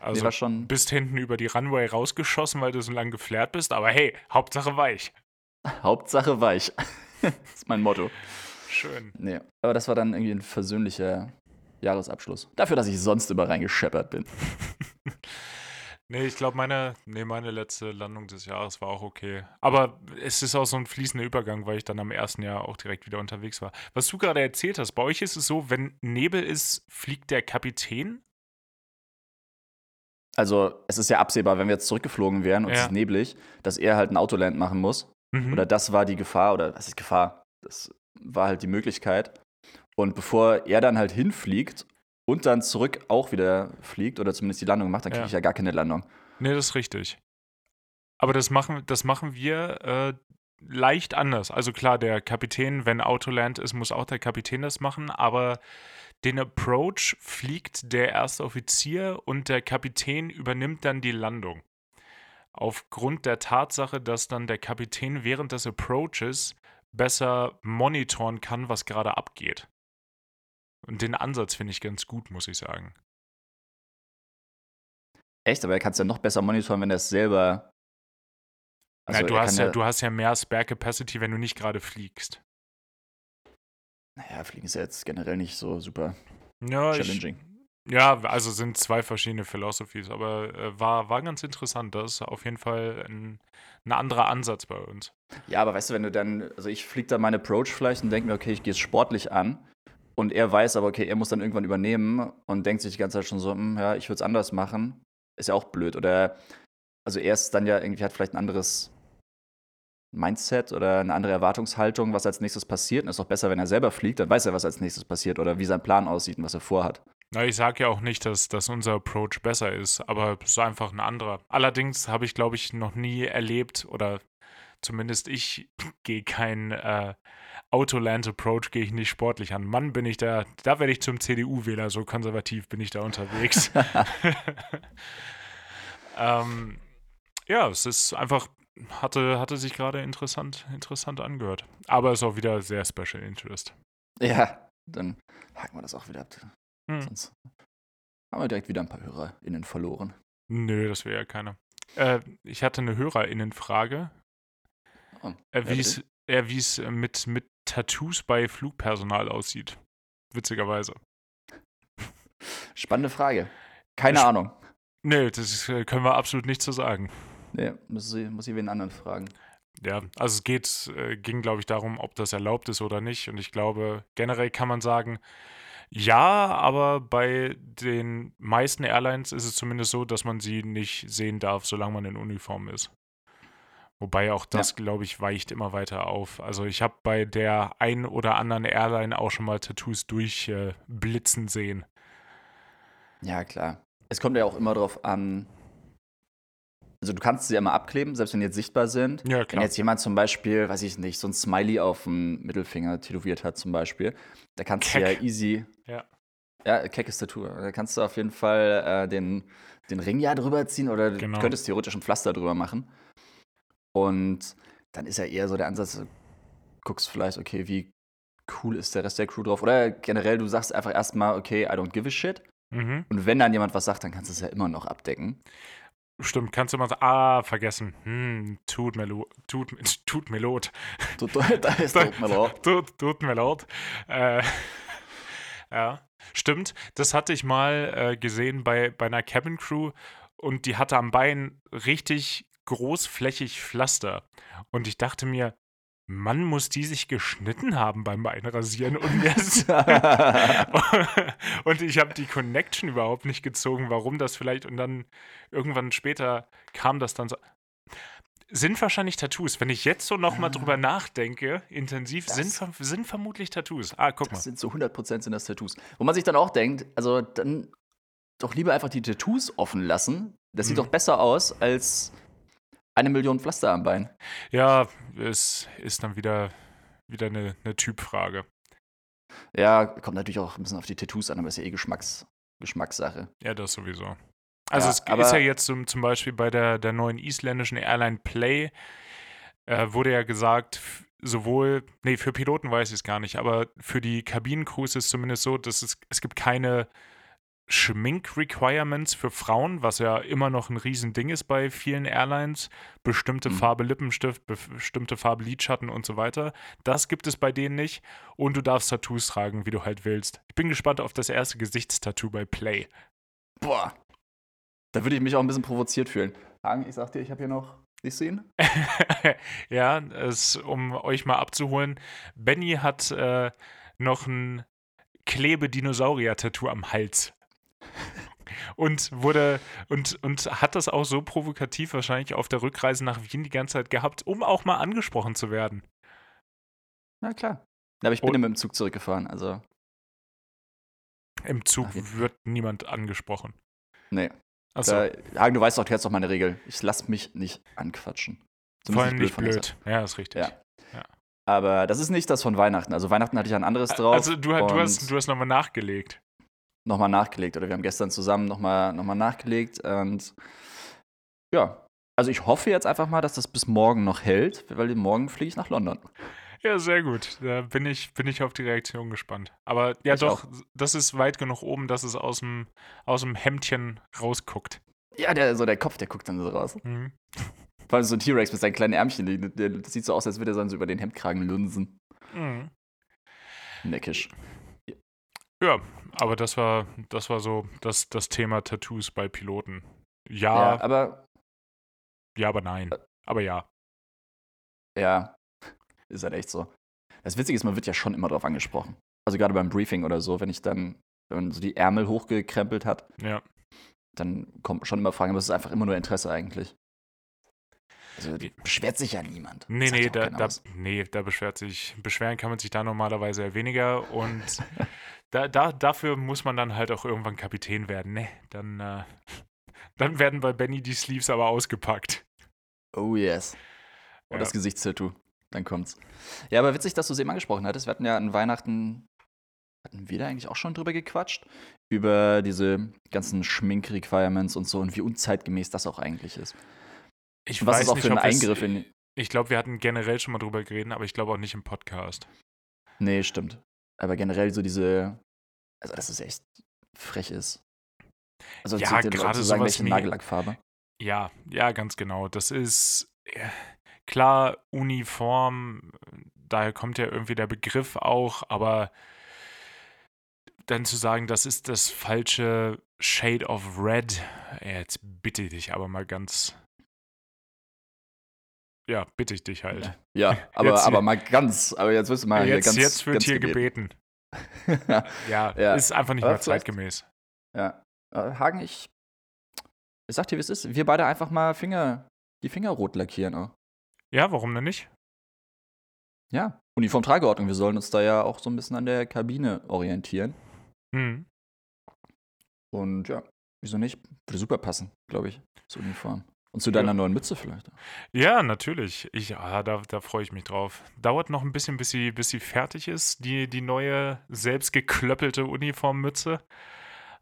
Also war schon bist hinten über die Runway rausgeschossen, weil du so lang geflärt bist, aber hey, Hauptsache weich. Hauptsache weich. das ist mein Motto. Schön. Nee, aber das war dann irgendwie ein versöhnlicher Jahresabschluss. Dafür, dass ich sonst immer reingescheppert bin. Nee, ich glaube, meine, nee, meine letzte Landung des Jahres war auch okay. Aber es ist auch so ein fließender Übergang, weil ich dann am ersten Jahr auch direkt wieder unterwegs war. Was du gerade erzählt hast, bei euch ist es so, wenn Nebel ist, fliegt der Kapitän? Also, es ist ja absehbar, wenn wir jetzt zurückgeflogen wären und es Ja. ist neblig, dass er halt ein Autoland machen muss. Mhm. Oder das war die Gefahr, oder was ist Gefahr? Das war halt die Möglichkeit. Und bevor er dann halt hinfliegt und dann zurück auch wieder fliegt oder zumindest die Landung macht, dann kriege Ja. ich ja gar keine Landung. Nee, das ist richtig. Aber das machen, das machen wir äh, leicht anders. Also klar, der Kapitän, wenn Autoland ist, muss auch der Kapitän das machen, aber den Approach fliegt der erste Offizier und der Kapitän übernimmt dann die Landung. Aufgrund der Tatsache, dass dann der Kapitän während des Approaches besser monitoren kann, was gerade abgeht. Und den Ansatz finde ich ganz gut, muss ich sagen. Echt, aber er kann es ja noch besser monitoren, wenn er es selber. Also Na, du, hast kann ja, du hast ja mehr Spare Capacity, wenn du nicht gerade fliegst. Naja, Fliegen ist ja jetzt generell nicht so super Ja, ich, challenging. ja, also sind zwei verschiedene Philosophies, aber äh, war, war ganz interessant. Das ist auf jeden Fall ein, ein anderer Ansatz bei uns. Ja, aber weißt du, wenn du dann, also ich fliege da meinen Approach vielleicht und denke mir, okay, ich gehe es sportlich an. Und er weiß aber, okay, er muss dann irgendwann übernehmen und denkt sich die ganze Zeit schon so, hm, ja, ich würde es anders machen. Ist ja auch blöd. Oder, also er ist dann ja irgendwie, hat vielleicht ein anderes Mindset oder eine andere Erwartungshaltung, was als nächstes passiert. Und ist doch besser, wenn er selber fliegt, dann weiß er, was als nächstes passiert oder wie sein Plan aussieht und was er vorhat. Na, ich sage ja auch nicht, dass, dass unser Approach besser ist, aber es ist einfach ein anderer. Allerdings habe ich, glaube ich, noch nie erlebt oder zumindest ich gehe kein äh, Autoland-Approach, gehe ich nicht sportlich an. Mann, bin ich da, da werde ich zum CDU-Wähler, so konservativ bin ich da unterwegs. ähm, ja, es ist einfach, hatte, hatte sich gerade interessant, interessant angehört. Aber ist auch wieder sehr Special Interest. Ja, dann haken wir das auch wieder ab. Hm. Sonst haben wir direkt wieder ein paar HörerInnen verloren. Nö, das wäre ja keiner. Äh, ich hatte eine HörerInnenfrage, Oh, äh, wie es mit, mit Tattoos bei Flugpersonal aussieht. Witzigerweise. Spannende Frage. Keine Sp- Ahnung. Nö, das äh, können wir absolut nicht so sagen. Nee, muss ich, muss ich wen anderen fragen. Ja, also es geht, äh, ging, glaube ich, darum, ob das erlaubt ist oder nicht. Und ich glaube, generell kann man sagen, ja, aber bei den meisten Airlines ist es zumindest so, dass man sie nicht sehen darf, solange man in Uniform ist. Wobei auch das, glaube ich, weicht immer weiter auf. Also ich habe bei der einen oder anderen Airline auch schon mal Tattoos durchblitzen äh, sehen. Ja, klar. Es kommt ja auch immer drauf an. Also, du kannst sie ja mal abkleben, selbst wenn die jetzt sichtbar sind. Ja, Wenn klar. jetzt jemand zum Beispiel, weiß ich nicht, so ein Smiley auf dem Mittelfinger tätowiert hat, zum Beispiel, da kannst du ja Keck. easy. Ja. Ja, keckes Tattoo. Da kannst du auf jeden Fall äh, den, den Ring ja drüber ziehen oder Genau. du könntest theoretisch ein Pflaster drüber machen. Und dann ist ja eher so der Ansatz, du guckst vielleicht, okay, wie cool ist der Rest der Crew drauf? Oder generell, du sagst einfach erstmal, okay, I don't give a shit. Mhm. Und wenn dann jemand was sagt, dann kannst du es ja immer noch abdecken. Stimmt, kannst du mal sagen, ah, vergessen. Hm, tut mir, tut, tut mir lot. Du- Da ist doch mal drauf. Tut, tut mir leid. Äh, ja, stimmt. Das hatte ich mal äh, gesehen bei, bei einer Cabin Crew und die hatte am Bein richtig großflächig Pflaster. Und ich dachte mir, Mann, muss die sich geschnitten haben beim Beinrasieren und ist und ich habe die Connection überhaupt nicht gezogen, warum das vielleicht und dann irgendwann später kam das dann so. Sind wahrscheinlich Tattoos. Wenn ich jetzt so nochmal drüber nachdenke, intensiv, Das- sind, sind vermutlich Tattoos. Ah, guck Das mal. sind zu 100% sind das Tattoos. Wo man sich dann auch denkt, also dann doch lieber einfach die Tattoos offen lassen. Das sieht Mhm. doch besser aus als eine Million Pflaster am Bein. Ja, es ist dann wieder, wieder eine, eine Typfrage. Ja, kommt natürlich auch ein bisschen auf die Tattoos an, aber ist ja eh Geschmacks, Geschmackssache. Ja, das sowieso. Also Ja, es ist ja jetzt zum, zum Beispiel bei der, der neuen isländischen Airline Play, äh, wurde ja gesagt, sowohl, nee, für Piloten weiß ich es gar nicht, aber für die Kabinencrews ist es zumindest so, dass es, es gibt keine Schmink-Requirements für Frauen, was ja immer noch ein Riesending ist bei vielen Airlines. Bestimmte Mhm. Farbe Lippenstift, bestimmte Farbe Lidschatten und so weiter. Das gibt es bei denen nicht. Und du darfst Tattoos tragen, wie du halt willst. Ich bin gespannt auf das erste Gesichtstattoo bei Play. Boah. Da würde ich mich auch ein bisschen provoziert fühlen. Hagen, ich sag dir, ich habe hier noch. Siehst du ihn? ja, es, um euch mal abzuholen, Benny hat äh, noch ein Klebe-Dinosaurier-Tattoo am Hals. Und wurde und, und hat das auch so provokativ wahrscheinlich auf der Rückreise nach Wien die ganze Zeit gehabt, um auch mal angesprochen zu werden. Na klar. Aber ich bin Und- ja mit dem Zug zurückgefahren, also. Im Zug Ach, wird niemand angesprochen. Nee. Da, Hagen, du weißt doch, du kennst doch meine Regel. Ich lass mich nicht anquatschen. vor allem nicht von der blöd. Ja, ist richtig. Ja. Aber das ist nicht das von Weihnachten. Also Weihnachten hatte ich ein anderes drauf. Also du, du hast, du hast nochmal nachgelegt. Nochmal nachgelegt. Oder wir haben gestern zusammen nochmal noch mal nachgelegt. Und ja, also ich hoffe jetzt einfach mal, dass das bis morgen noch hält, weil morgen fliege ich nach London. Ja, sehr gut. Da bin ich, bin ich auf die Reaktion gespannt. Aber ja, Ich doch, auch. das ist weit genug oben, dass es aus dem, aus dem Hemdchen rausguckt. Ja, der, so der Kopf, der guckt dann so raus. Mhm. Vor allem so ein T-Rex mit seinen kleinen Ärmchen. Der, das sieht so aus, als würde er dann so über den Hemdkragen lunsen. Mhm. Neckisch. Ja, aber das war, das war so das, das Thema Tattoos bei Piloten. Ja, Ja, ja, aber aber nein. Aber ja. ja, ist halt echt so. Das Witzige ist, man wird ja schon immer drauf angesprochen. Also gerade beim Briefing oder so, wenn ich dann, wenn man so die Ärmel hochgekrempelt hat, Ja. dann kommt schon immer Fragen, aber es ist einfach immer nur Interesse eigentlich. Also beschwert sich ja niemand. Nee, nee, da, da, nee, da beschwert sich, beschweren kann man sich da normalerweise eher weniger und da, da, dafür muss man dann halt auch irgendwann Kapitän werden, ne? Dann, äh, dann werden bei Benny die Sleeves aber ausgepackt. Oh yes. Und Ja. das Gesichtstattoo. Dann kommt's. Ja, aber witzig, dass du es eben angesprochen hattest. Wir hatten ja an Weihnachten, hatten wir da eigentlich auch schon drüber gequatscht? Über diese ganzen Schmink-Requirements und so und wie unzeitgemäß das auch eigentlich ist. Ich was weiß ist auch nicht, für ein Eingriff in. Ich glaube, wir hatten generell schon mal drüber geredet, aber ich glaube auch nicht im Podcast. Nee, stimmt. Aber generell so diese. Also, dass es echt frech ist. Also, Ja, zu gerade sagen, sowas welche Nagellackfarbe. Ja, ja, ganz genau. Das ist äh, klar Uniform, daher kommt ja irgendwie der Begriff auch, aber dann zu sagen, das ist das falsche Shade of Red, äh, jetzt bitte ich dich aber mal ganz. Ja, bitte ich dich halt. Ja, aber, Jetzt- aber mal ganz. Aber jetzt wirst du mal jetzt, ganz. jetzt wird ganz hier gebeten. Ja, Ja. ist einfach nicht Aber mehr zeitgemäß. Ja. Äh, Hagen, ich, ich sag dir, wie es ist. Wir beide einfach mal Finger, die Finger rot lackieren. Auch. Ja, warum denn nicht? Ja. Uniformtrageordnung. Wir sollen uns da ja auch so ein bisschen an der Kabine orientieren. Hm. Und ja, wieso nicht? Würde super passen, glaube ich, zur Uniform. Und zu deiner Ja. neuen Mütze vielleicht. Ja, natürlich. Ich, ah, da, da freue ich mich drauf. Dauert noch ein bisschen, bis sie, bis sie fertig ist, die, die neue, selbst geklöppelte Uniformmütze.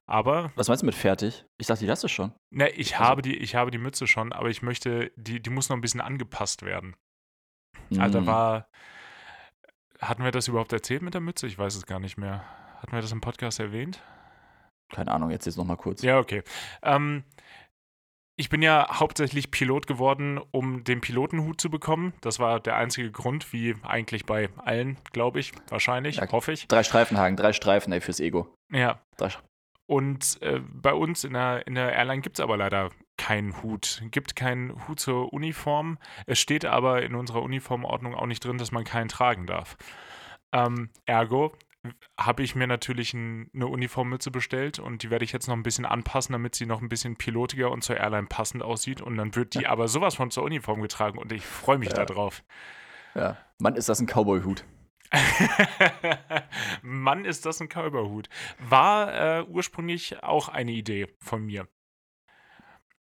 Aber, Was meinst du mit fertig? Ich dachte, die hast du schon. ne, ich, Also- habe die, ich habe die Mütze schon, aber ich möchte, die, die muss noch ein bisschen angepasst werden. Also Mm. da war, hatten wir das überhaupt erzählt mit der Mütze? Ich weiß es gar nicht mehr. Hatten wir das im Podcast erwähnt? Keine Ahnung, jetzt jetzt noch mal kurz. Ja, okay. Ähm, ich bin ja hauptsächlich Pilot geworden, um den Pilotenhut zu bekommen. Das war der einzige Grund, wie eigentlich bei allen, glaube ich, wahrscheinlich, Ja. hoffe ich. Drei Streifenhaken, drei Streifen, ey, fürs Ego. Ja. Und äh, bei uns in der, in der Airline gibt es aber leider keinen Hut. Gibt keinen Hut zur Uniform. Es steht aber in unserer Uniformordnung auch nicht drin, dass man keinen tragen darf. Ähm, ergo habe ich mir natürlich ein, eine Uniformmütze bestellt und die werde ich jetzt noch ein bisschen anpassen, damit sie noch ein bisschen pilotiger und zur Airline passend aussieht. Und dann wird die aber sowas von zur Uniform getragen und ich freue mich Ja. darauf. Ja. Mann, ist das ein Cowboy-Hut. Mann, ist das ein Cowboy-Hut. War äh, ursprünglich auch eine Idee von mir.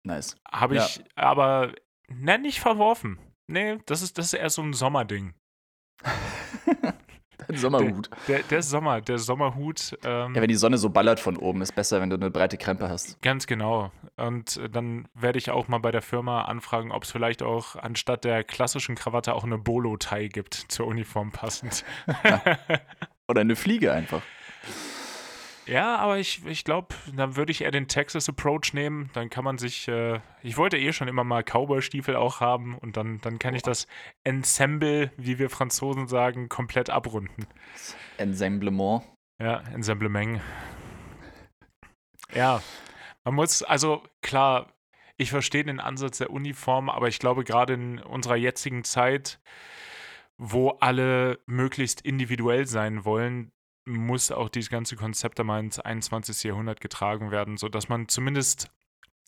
Nice. Habe Ja. ich aber ne, nicht verworfen. Nee, das ist, das ist eher so ein Sommerding. Ein Sommerhut. Der, der Sommer, der Sommerhut, ähm, Ja, wenn die Sonne so ballert von oben, ist besser, wenn du eine breite Krempe hast. ganz genau. Und äh, dann werde ich auch mal bei der Firma anfragen, ob es vielleicht auch anstatt der klassischen Krawatte auch eine Bolo-Tie gibt, zur Uniform passend. Oder eine Fliege einfach. Ja, aber ich, ich glaube, dann würde ich eher den Texas Approach nehmen. Dann kann man sich, äh, ich wollte eh schon immer mal Cowboy-Stiefel auch haben und dann, dann kann ich das Ensemble, wie wir Franzosen sagen, komplett abrunden. Ensemblement. Ja, Ensemblement. Ja, man muss, also klar, ich verstehe den Ansatz der Uniform, aber ich glaube, gerade in unserer jetzigen Zeit, wo alle möglichst individuell sein wollen, muss auch dieses ganze Konzept einmal ins 21. Jahrhundert getragen werden, sodass man zumindest,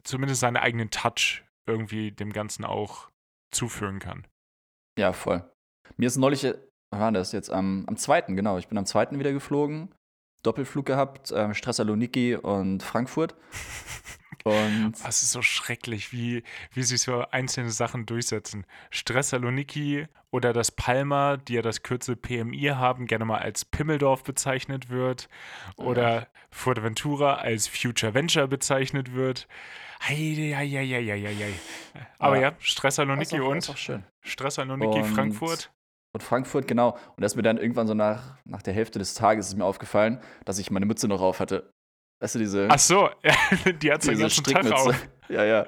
zumindest seinen eigenen Touch irgendwie dem Ganzen auch zuführen kann. Ja, voll. Mir ist neulich, äh, war das jetzt? Am, am 2., genau. Ich bin am 2. wieder geflogen. Doppelflug gehabt, ähm, Stressaloniki und Frankfurt. Und Das ist so schrecklich, wie, wie sich so einzelne Sachen durchsetzen. Stressaloniki oder das Palma, die ja das Kürzel PMI haben, gerne mal als Pimmeldorf bezeichnet wird. Oder Fuerteventura als Future Venture bezeichnet wird. Heieieiei. Aber Ja. ja, Stressaloniki ist auch, und. Stressaloniki Und- Frankfurt. Und Frankfurt, genau. Und da ist mir dann irgendwann so nach, nach der Hälfte des Tages ist mir aufgefallen, dass ich meine Mütze noch auf hatte. Weißt du, diese, Ach so, die hat den diese ganzen Tag auf. Ja, ja. ja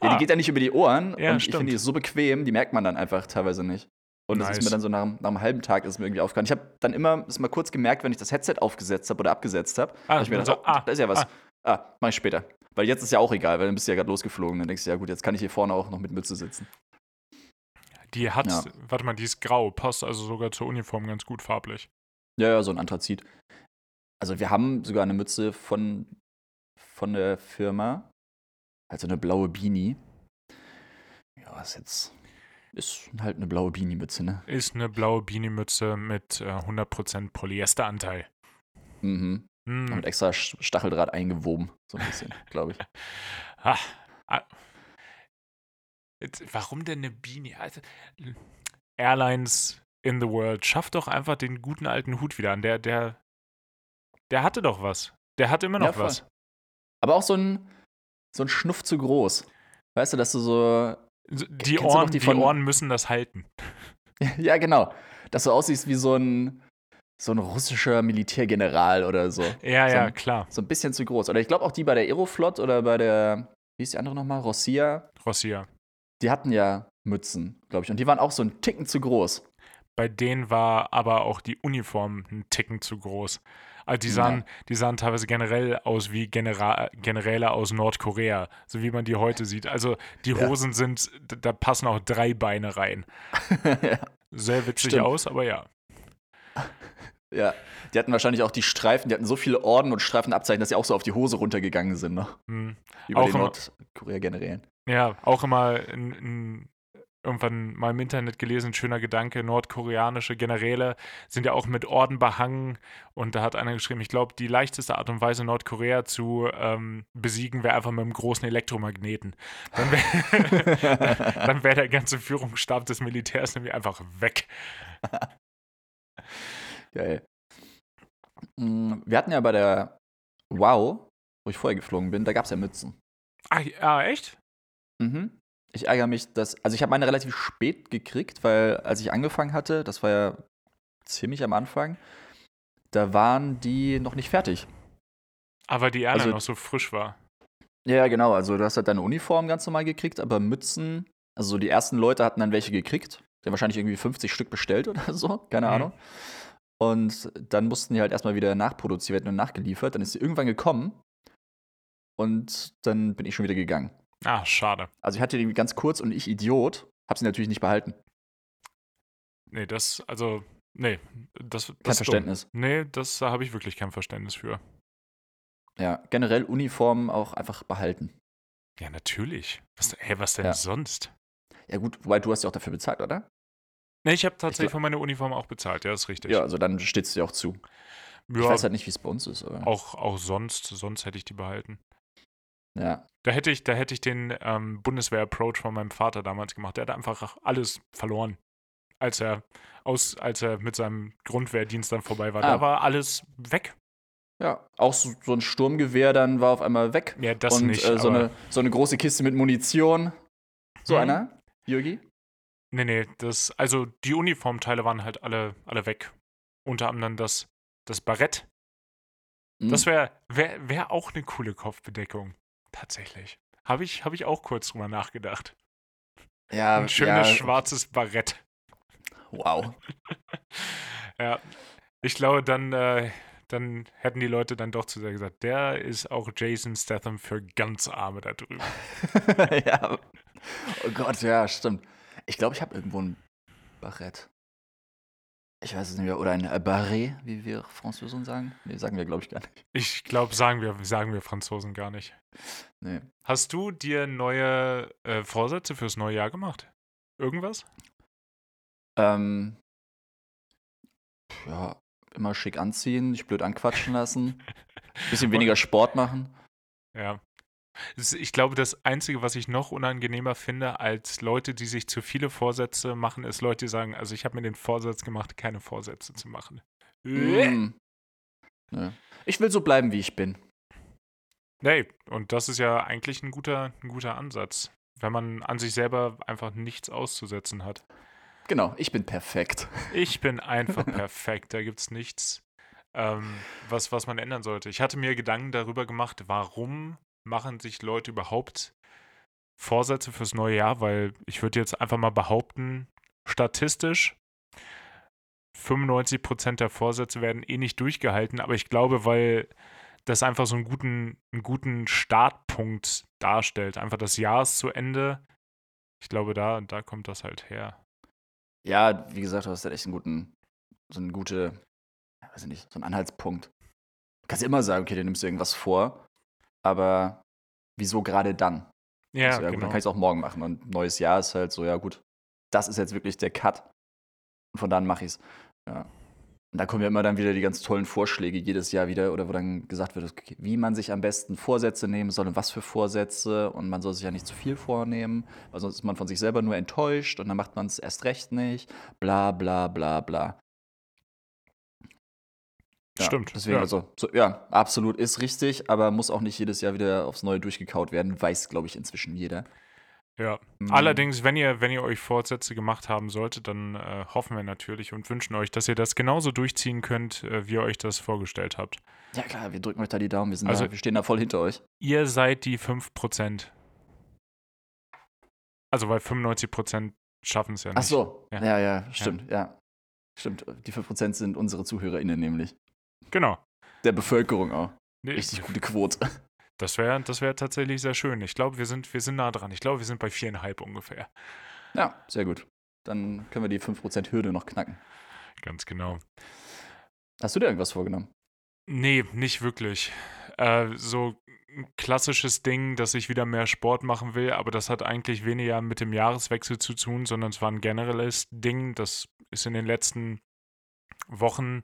Ah. die geht ja nicht über die Ohren. Ja, und ich stimmt. finde, die ist so bequem, die merkt man dann einfach teilweise nicht. Und das ist Nice. mir dann so nach, nach einem halben Tag ist mir irgendwie aufgefallen. Ich habe dann immer, ist mal kurz gemerkt, wenn ich das Headset aufgesetzt habe oder abgesetzt habe. Ah, hab ich mir gedacht, so, oh, ah, da ist ja was. ah. Ah, mach ich später. Weil jetzt ist ja auch egal, weil dann bist du ja gerade losgeflogen. Dann denkst du, ja gut, jetzt kann ich hier vorne auch noch mit Mütze sitzen. Die hat, Ja. warte mal, die ist grau, passt also sogar zur Uniform ganz gut farblich. Ja, ja, so ein Anthrazit. Also wir haben sogar eine Mütze von, von der Firma. Also eine blaue Beanie. Ja, ist jetzt. Ist halt eine blaue Beanie-Mütze, ne? Ist eine blaue Beanie-Mütze mit äh, 100% Polyesteranteil. Mhm. Hm. Mit extra Stacheldraht eingewoben. So ein bisschen, glaube ich. Ah, ah. Jetzt, warum denn eine Beanie? Also, Airlines in the world, schafft doch einfach den guten alten Hut wieder an. Der, der, der hatte doch was. Der hat immer Ja, noch voll. was. Aber auch so ein, so ein Schnuff zu groß. Weißt du, dass du so. Die Ohren, die die, Ohren müssen das halten. ja, genau. Dass du aussiehst wie so ein. So ein russischer Militärgeneral oder so. Ja, So ja, ein- klar. So ein bisschen zu groß. Oder ich glaube auch die bei der Aeroflot oder bei der. Wie ist die andere nochmal? Rossia. Rossia. Die hatten ja Mützen, glaube ich. Und die waren auch so ein Ticken zu groß. Bei denen war aber auch die Uniform ein Ticken zu groß. Also die Ja. sahen, die sahen teilweise generell aus wie Genera Generäle aus Nordkorea, so wie man die heute sieht. Also die Ja. Hosen sind, d- da passen auch drei Beine rein. ja. Sehr witzig Stimmt. aus, aber ja. ja. Die hatten wahrscheinlich auch die Streifen, die hatten so viele Orden und Streifenabzeichen, dass sie auch so auf die Hose runtergegangen sind, ne? Hm. Über Auch den immer- Nordkorea-Generälen. Ja, auch immer in, in, irgendwann mal im Internet gelesen, schöner Gedanke, nordkoreanische Generäle sind ja auch mit Orden behangen und da hat einer geschrieben, ich glaube, die leichteste Art und Weise, Nordkorea zu ähm, besiegen, wäre einfach mit einem großen Elektromagneten. Dann wäre wär der ganze Führungsstab des Militärs nämlich einfach weg. Geil. Mm, Wir hatten ja bei der Wow, wo ich vorher geflogen bin, da gab es ja Mützen. Ah, ah, echt? Mhm. Ich ärgere mich, dass. Also, ich habe meine relativ spät gekriegt, weil als ich angefangen hatte, das war ja ziemlich am Anfang, da waren die noch nicht fertig. Aber die Airline Also- noch so frisch war. Ja, genau. Also, du hast halt deine Uniform ganz normal gekriegt, aber Mützen, also so die ersten Leute hatten dann welche gekriegt. Die haben wahrscheinlich irgendwie 50 Stück bestellt oder so, keine Mhm. Ahnung. Und dann mussten die halt erstmal wieder nachproduziert werden und nachgeliefert. Dann ist sie irgendwann gekommen und dann bin ich schon wieder gegangen. Ah, schade. Also ich hatte die ganz kurz und ich Idiot, hab sie natürlich nicht behalten. Nee, das, also, nee, das, das Kein ist dumm. Verständnis. Nee, das da habe ich wirklich kein Verständnis für. Ja, generell Uniformen auch einfach behalten. Ja, natürlich. Was, hä, was denn Ja. sonst? Ja gut, wobei du hast ja auch dafür bezahlt, oder? Nee, ich habe tatsächlich gla- für meine Uniform auch bezahlt, ja, ist richtig. Ja, also dann steht's dir auch zu. Ja, Ich weiß halt nicht, wie es bei uns ist, aber auch, auch sonst, sonst hätte ich die behalten. Ja. Da hätte ich, da hätte ich den ähm, Bundeswehr-Approach von meinem Vater damals gemacht. Der hat einfach alles verloren, als er aus, als er mit seinem Grundwehrdienst dann vorbei war. Ah. Da war alles weg. Ja, auch so, so ein Sturmgewehr dann war auf einmal weg. Ja, das und nicht. äh, so, eine, so eine große Kiste mit Munition. So Mhm. einer, Jürgi? Nee, nee, das, also die Uniformteile waren halt alle, alle weg. Unter anderem das, das Barett. Das wäre wär, wär auch eine coole Kopfbedeckung. Tatsächlich. Habe ich, hab ich auch kurz drüber nachgedacht. ja, Ein schönes ja, schwarzes Barett. Wow. Ja. Ich glaube, dann, äh, dann hätten die Leute dann doch zu sehr gesagt, der ist auch Jason Statham für ganz Arme da drüben. ja. Oh Gott, ja, stimmt. Ich glaube, ich habe irgendwo ein Barett. Ich weiß es nicht mehr. Oder ein äh, Barret, wie wir Franzosen sagen. Nee, sagen wir, glaube ich, gar nicht. Ich glaube, sagen wir, sagen wir Franzosen gar nicht. Nee. Hast du dir neue äh, Vorsätze fürs neue Jahr gemacht? Irgendwas? Ähm, ja, immer schick anziehen, nicht blöd anquatschen lassen. Bisschen weniger Sport machen. Ja. Ich glaube, das Einzige, was ich noch unangenehmer finde, als Leute, die sich zu viele Vorsätze machen, ist Leute, die sagen, also ich habe mir den Vorsatz gemacht, keine Vorsätze zu machen. Mm. Nö. Ich will so bleiben, wie ich bin. Nee, und das ist ja eigentlich ein guter, ein guter Ansatz, wenn man an sich selber einfach nichts auszusetzen hat. Genau, ich bin perfekt. Ich bin einfach perfekt, da gibt es nichts, ähm, was, was man ändern sollte. Ich hatte mir Gedanken darüber gemacht, warum machen sich Leute überhaupt Vorsätze fürs neue Jahr, weil ich würde jetzt einfach mal behaupten, statistisch 95% der Vorsätze werden eh nicht durchgehalten, aber ich glaube, weil das einfach so einen guten, einen guten Startpunkt darstellt. Einfach das Jahr ist zu Ende. Ich glaube, da, da kommt das halt her. Ja, wie gesagt, du hast halt echt einen guten, so eine gute, ja, weiß ich nicht, so einen Anhaltspunkt. Du kannst immer sagen, okay, du nimmst irgendwas vor, aber wieso gerade dann? Ja, so, ja gut, genau. dann kann ich es auch morgen machen. Und neues Jahr ist halt so, ja gut, das ist jetzt wirklich der Cut. Und von dann mache ich es. Ja. Und da kommen ja immer dann wieder die ganz tollen Vorschläge jedes Jahr wieder, oder wo dann gesagt wird, wie man sich am besten Vorsätze nehmen soll und was für Vorsätze. Und man soll sich ja nicht zu viel vornehmen, weil sonst ist man von sich selber nur enttäuscht und dann macht man es erst recht nicht. Bla bla bla bla. Ja, Stimmt. Deswegen, ja. also, so, ja, absolut ist richtig, aber muss auch nicht jedes Jahr wieder aufs Neue durchgekaut werden. Weiß, glaube ich, inzwischen jeder. Ja. Mm. Allerdings, wenn ihr, wenn ihr euch Vorsätze gemacht haben solltet, dann äh, hoffen wir natürlich und wünschen euch, dass ihr das genauso durchziehen könnt, äh, wie ihr euch das vorgestellt habt. Ja, klar, wir drücken euch da die Daumen. Wir, sind Also- da, wir stehen da voll hinter euch. Ihr seid die 5%. Also, weil 95% schaffen es ja nicht. Ach so. Ja. Ja, ja, stimmt, ja. Stimmt. Die 5% sind unsere ZuhörerInnen nämlich. Genau. Der Bevölkerung auch. Nee, Richtig gute Quote. Das wäre das wär tatsächlich sehr schön. Ich glaube, wir sind, wir sind nah dran. Ich glaube, wir sind bei viereinhalb ungefähr. Ja, sehr gut. Dann können wir die 5% Hürde noch knacken. Ganz genau. Hast du dir irgendwas vorgenommen? Nee, nicht wirklich. Äh, so ein klassisches Ding, dass ich wieder mehr Sport machen will, aber das hat eigentlich weniger mit dem Jahreswechsel zu tun, sondern es war ein generelles Ding. Das ist in den letzten Wochen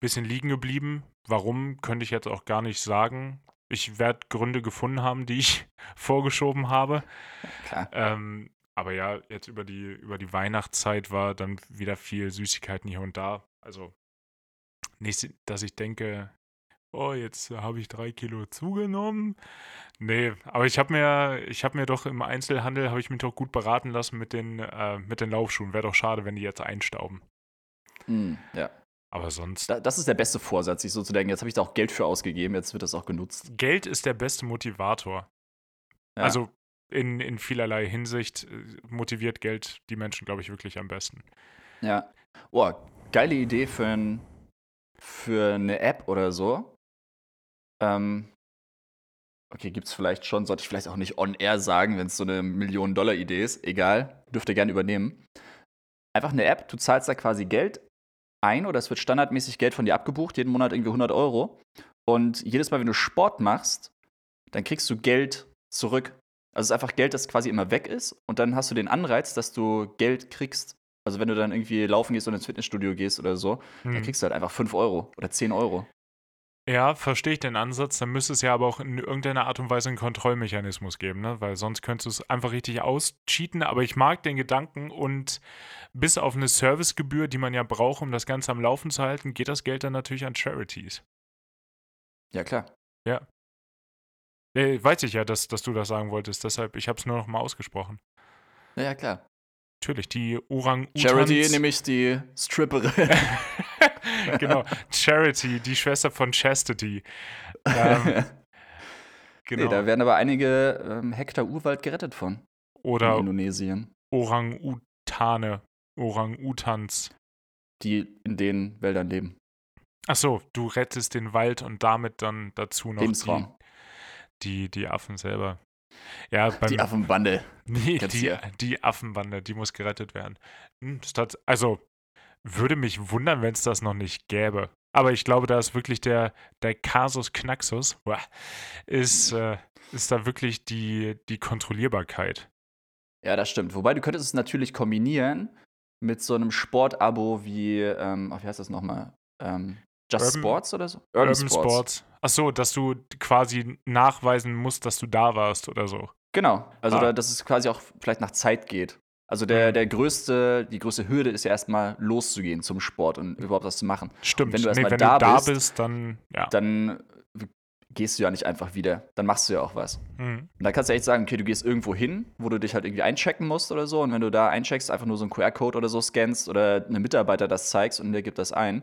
bisschen liegen geblieben. Warum, könnte ich jetzt auch gar nicht sagen. Ich werde Gründe gefunden haben, die ich vorgeschoben habe. Klar. Ähm, aber ja, jetzt über die, über die Weihnachtszeit war dann wieder viel Süßigkeiten hier und da. Also nicht, dass ich denke, oh, jetzt habe ich drei Kilo zugenommen. Nee, aber ich habe mir, ich habe mir doch im Einzelhandel, habe ich mich doch gut beraten lassen mit den, äh, mit den Laufschuhen. Wäre doch schade, wenn die jetzt einstauben. Hm, ja. Aber sonst, Da, das ist der beste Vorsatz, sich so zu denken, jetzt habe ich da auch Geld für ausgegeben, jetzt wird das auch genutzt. Geld ist der beste Motivator. Ja. Also in, in vielerlei Hinsicht äh, motiviert Geld die Menschen, glaube ich, wirklich am besten. Ja. Oh, geile Idee für, ein, für eine App oder so. Ähm, okay, gibt's vielleicht schon, sollte ich vielleicht auch nicht on-air sagen, wenn es so eine Millionen-Dollar-Idee ist. Egal, dürft ihr gerne übernehmen. Einfach eine App, du zahlst da quasi Geld ein oder es wird standardmäßig Geld von dir abgebucht, jeden Monat irgendwie 100 Euro. Und jedes Mal, wenn du Sport machst, dann kriegst du Geld zurück. Also es ist einfach Geld, das quasi immer weg ist. Und dann hast du den Anreiz, dass du Geld kriegst. Also wenn du dann irgendwie laufen gehst oder ins Fitnessstudio gehst oder so, dann Hm. kriegst du halt einfach 5 Euro oder 10 Euro. Ja, verstehe ich den Ansatz. Dann müsste es ja aber auch in irgendeiner Art und Weise einen Kontrollmechanismus geben, ne? Weil sonst könntest du es einfach richtig auscheaten. Aber ich mag den Gedanken und bis auf eine Servicegebühr, die man ja braucht, um das Ganze am Laufen zu halten, geht das Geld dann natürlich an Charities. Ja, klar. Äh, weiß ich ja, dass, dass du das sagen wolltest. Deshalb, ich habe es nur noch mal ausgesprochen. Ja, ja, klar. Natürlich, die orang Charity, nämlich die Stripperin. genau. Charity, die Schwester von Chastity. Ähm, genau. Nee, da werden aber einige ähm, Hektar Urwald gerettet von. Oder in Indonesien. Orang-Utane, Orang-Utans. Die in den Wäldern leben. Ach so, du rettest den Wald und damit dann dazu noch die, die, die Affen selber. Ja, beim, die Affenbande. Nee, die, die Affenbande, die muss gerettet werden. Hm, Statt, also, würde mich wundern, wenn es das noch nicht gäbe. Aber ich glaube, da ist wirklich der, der Casus Knaxus, ist, äh, ist da wirklich die, die Kontrollierbarkeit. Ja, das stimmt. Wobei du könntest es natürlich kombinieren mit so einem Sportabo wie, ähm, wie heißt das nochmal? Ähm, Just Urban, Sports oder so? Urban, Urban Sports. Sports. Ach so, dass du quasi nachweisen musst, dass du da warst oder so. Genau. Also, ah. da, dass es quasi auch vielleicht nach Zeit geht. Also der, der größte, die größte Hürde ist ja erstmal loszugehen zum Sport und überhaupt was zu machen. Stimmt. Und wenn du erstmal nee, da, da bist, bist, dann, ja. dann gehst du ja nicht einfach wieder. Dann machst du ja auch was. Mhm. Und da kannst du echt sagen, okay, du gehst irgendwo hin, wo du dich halt irgendwie einchecken musst oder so. Und wenn du da eincheckst, einfach nur so einen QR-Code oder so scannst oder einem Mitarbeiter das zeigst und der gibt das ein,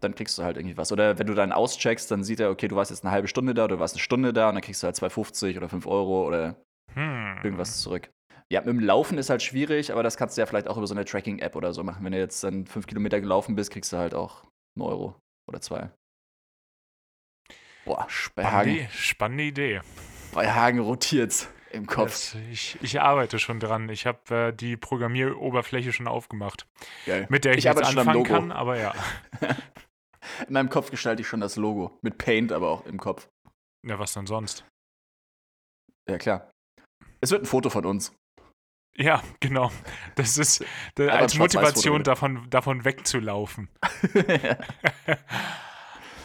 dann kriegst du halt irgendwie was. Oder wenn du dann auscheckst, dann sieht er, okay, du warst jetzt eine halbe Stunde da oder du warst eine Stunde da und dann kriegst du halt 2,50 oder 5 Euro oder hm. irgendwas zurück. Ja, mit dem Laufen ist halt schwierig, aber das kannst du ja vielleicht auch über so eine Tracking-App oder so machen. Wenn du jetzt dann 5 Kilometer gelaufen bist, kriegst du halt auch einen Euro oder zwei. Boah, bei Hagen. Spannende Idee. Bei Hagen rotiert's im Kopf. Das, ich, ich, arbeite schon dran. Ich habe äh, die Programmieroberfläche schon aufgemacht. Geil. Mit der ich, ich jetzt anfangen kann, aber ja. In meinem Kopf gestalte ich schon das Logo. Mit Paint aber auch im Kopf. Ja, was denn sonst? Ja, klar. Es wird ein Foto von uns. Ja, genau. Das ist das, als Motivation davon, davon wegzulaufen.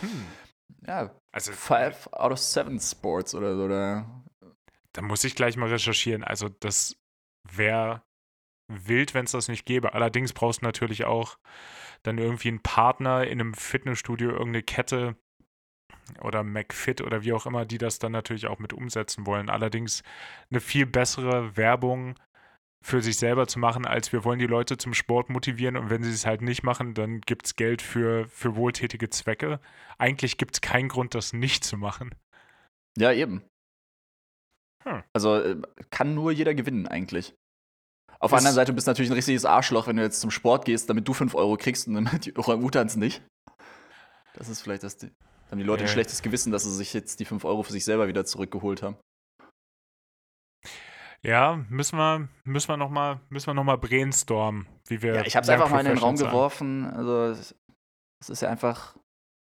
hm. Ja, also five out of seven Sports oder so. Oder? Da muss ich gleich mal recherchieren. Also das wäre wild, wenn es das nicht gäbe. Allerdings brauchst du natürlich auch dann irgendwie einen Partner in einem Fitnessstudio, irgendeine Kette oder McFit oder wie auch immer, die das dann natürlich auch mit umsetzen wollen. Allerdings eine viel bessere Werbung für sich selber zu machen, als wir wollen die Leute zum Sport motivieren und wenn sie es halt nicht machen, dann gibt es Geld für, für wohltätige Zwecke. Eigentlich gibt es keinen Grund, das nicht zu machen. Ja, eben. Hm. Also äh, kann nur jeder gewinnen eigentlich. Auf der anderen Seite bist du natürlich ein richtiges Arschloch, wenn du jetzt zum Sport gehst, damit du 5 Euro kriegst und dann die Orang-Utans nicht. Das ist vielleicht das. Dann haben die Leute äh. ein schlechtes Gewissen, dass sie sich jetzt die 5 Euro für sich selber wieder zurückgeholt haben. Ja, müssen wir, müssen wir nochmal noch brainstormen, wie wir. Ja, ich habe es einfach mal in den Raum sein. geworfen. Also, es ist ja einfach,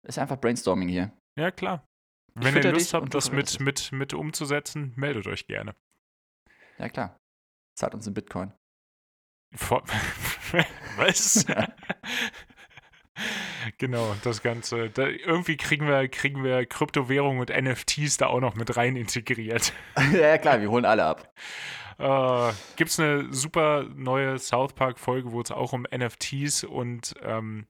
ist einfach Brainstorming hier. Ja, klar. Ich Wenn ihr Lust habt, das mit, mit, mit umzusetzen, meldet euch gerne. Ja, klar. Zahlt uns in Bitcoin. Vor Was? genau, das Ganze. Da, irgendwie kriegen wir, kriegen wir Kryptowährungen und NFTs da auch noch mit rein integriert. ja, klar, wir holen alle ab. Äh, Gibt es eine super neue South Park-Folge, wo es auch um NFTs und ähm,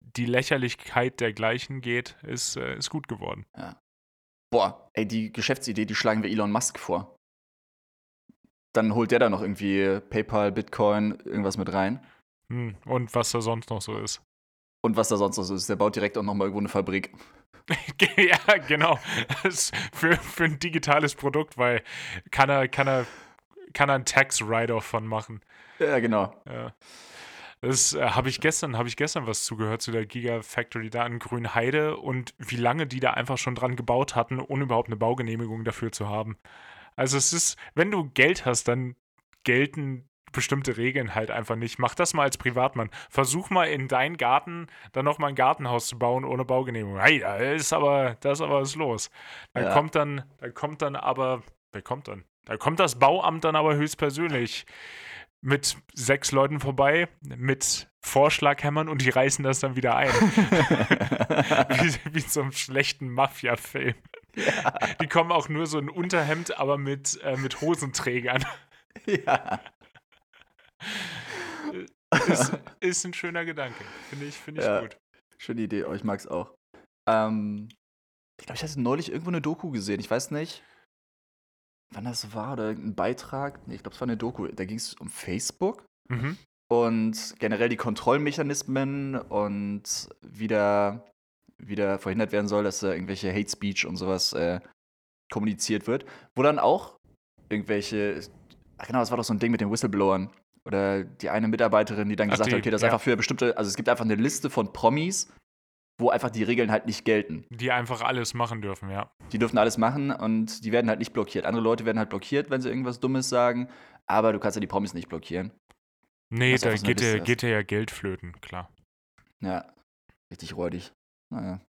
die Lächerlichkeit dergleichen geht, ist, äh, ist gut geworden. Ja. Boah, ey, die Geschäftsidee, die schlagen wir Elon Musk vor. Dann holt der da noch irgendwie PayPal, Bitcoin, irgendwas mit rein. Hm, und was da sonst noch so ist. Und was da sonst noch so ist. Der baut direkt auch noch mal irgendwo eine Fabrik. ja, genau. für, für ein digitales Produkt, weil kann er, kann er, kann er einen Tax-Write-Off von machen. Ja, genau. Ja. Das äh, habe ich gestern, habe ich gestern was zugehört zu der Gigafactory da in Grünheide und wie lange die da einfach schon dran gebaut hatten, ohne überhaupt eine Baugenehmigung dafür zu haben. Also es ist, wenn du Geld hast, dann gelten bestimmte Regeln halt einfach nicht. Mach das mal als Privatmann. Versuch mal in deinen Garten dann nochmal ein Gartenhaus zu bauen ohne Baugenehmigung. Hey, da ist aber, da ist aber was los. Da ja. kommt dann, da kommt dann aber, wer kommt dann? Da kommt das Bauamt dann aber höchstpersönlich mit sechs Leuten vorbei, mit Vorschlaghämmern und die reißen das dann wieder ein. wie, wie in so einem schlechten Mafia-Film. Ja. Die kommen auch nur so in Unterhemd, aber mit, äh, mit Hosenträgern. Ja. Ist, ist ein schöner Gedanke. Finde ich, find ich ja, gut. Schöne Idee, oh, ich mag es auch. Ähm, ich glaube, ich hatte neulich irgendwo eine Doku gesehen. Ich weiß nicht, wann das war oder ein Beitrag. Nee, ich glaube, es war eine Doku. Da ging es um Facebook. Mhm. und generell die Kontrollmechanismen und wieder, wieder verhindert werden soll, dass da irgendwelche Hate Speech und sowas äh, kommuniziert wird. Wo dann auch irgendwelche, ach genau, das war doch so ein Ding mit den Whistleblowern. Oder die eine Mitarbeiterin, die dann Ach, gesagt die- hat, okay, das ist ja. einfach für bestimmte, also es gibt einfach eine Liste von Promis, wo einfach die Regeln halt nicht gelten. Die einfach alles machen dürfen, ja. Die dürfen alles machen und die werden halt nicht blockiert. Andere Leute werden halt blockiert, wenn sie irgendwas Dummes sagen, aber du kannst ja die Promis nicht blockieren. Nee, da so geht dir, ist. geht dir ja Geld flöten, klar. Ja, richtig räudig. Naja.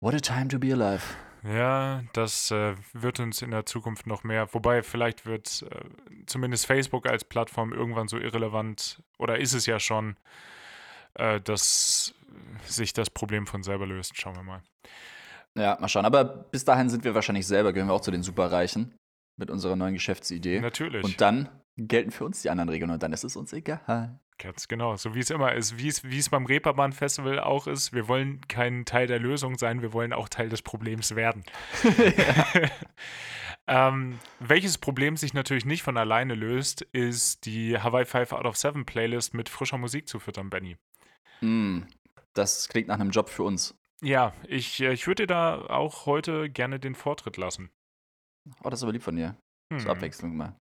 What a time to be alive. Ja, das äh, wird uns in der Zukunft noch mehr. Wobei, vielleicht wird äh, zumindest Facebook als Plattform irgendwann so irrelevant, oder ist es ja schon, äh, dass sich das Problem von selber löst. Schauen wir mal. Ja, mal schauen. Aber bis dahin sind wir wahrscheinlich selber, gehören wir auch zu den Superreichen mit unserer neuen Geschäftsidee. Natürlich. Und dann gelten für uns die anderen Regeln und dann ist es uns egal. Ganz genau. So wie es immer ist. Wie es, wie es beim Reeperbahn-Festival auch ist. Wir wollen kein Teil der Lösung sein, wir wollen auch Teil des Problems werden. ähm, welches Problem sich natürlich nicht von alleine löst, ist die Hawaii 5 out of 7 Playlist mit frischer Musik zu füttern, Benny. Mm, das klingt nach einem Job für uns. Ja, ich, äh, ich würde dir da auch heute gerne den Vortritt lassen. Oh, das ist aber lieb von dir. Hm. Zur Abwechslung mal.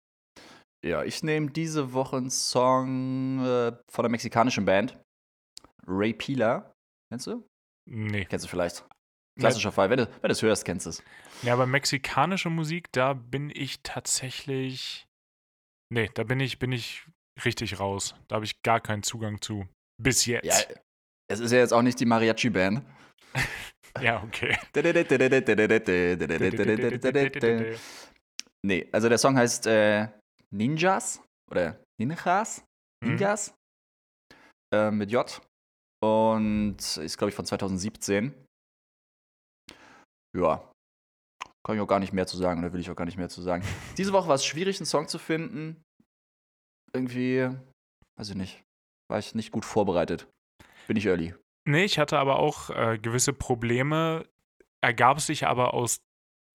Ja, ich nehme diese Woche einen Song äh, von einer mexikanischen Band. Ray Pila. Kennst du? Nee. Kennst du vielleicht? Klassischer Fall. Wenn du, wenn du es hörst, kennst du es. Ja, aber mexikanische Musik, da bin ich tatsächlich. Nee, da bin ich, bin ich richtig raus. Da habe ich gar keinen Zugang zu. Bis Ja, jetzt. es ist ja jetzt auch nicht die Mariachi-Band. Ja, okay. Nee, also der Song heißt äh, Ninjas oder Ninjas? Mhm. Ninjas? Äh, mit J. Und ist, glaube ich, von 2017. Ja. Kann ich auch gar nicht mehr zu sagen, oder will ich auch gar nicht mehr zu sagen. Diese Woche war es schwierig, einen Song zu finden. Irgendwie, weiß ich nicht, war ich nicht gut vorbereitet. Bin ich early. Nee, ich hatte aber auch äh, gewisse Probleme, ergab sich aber aus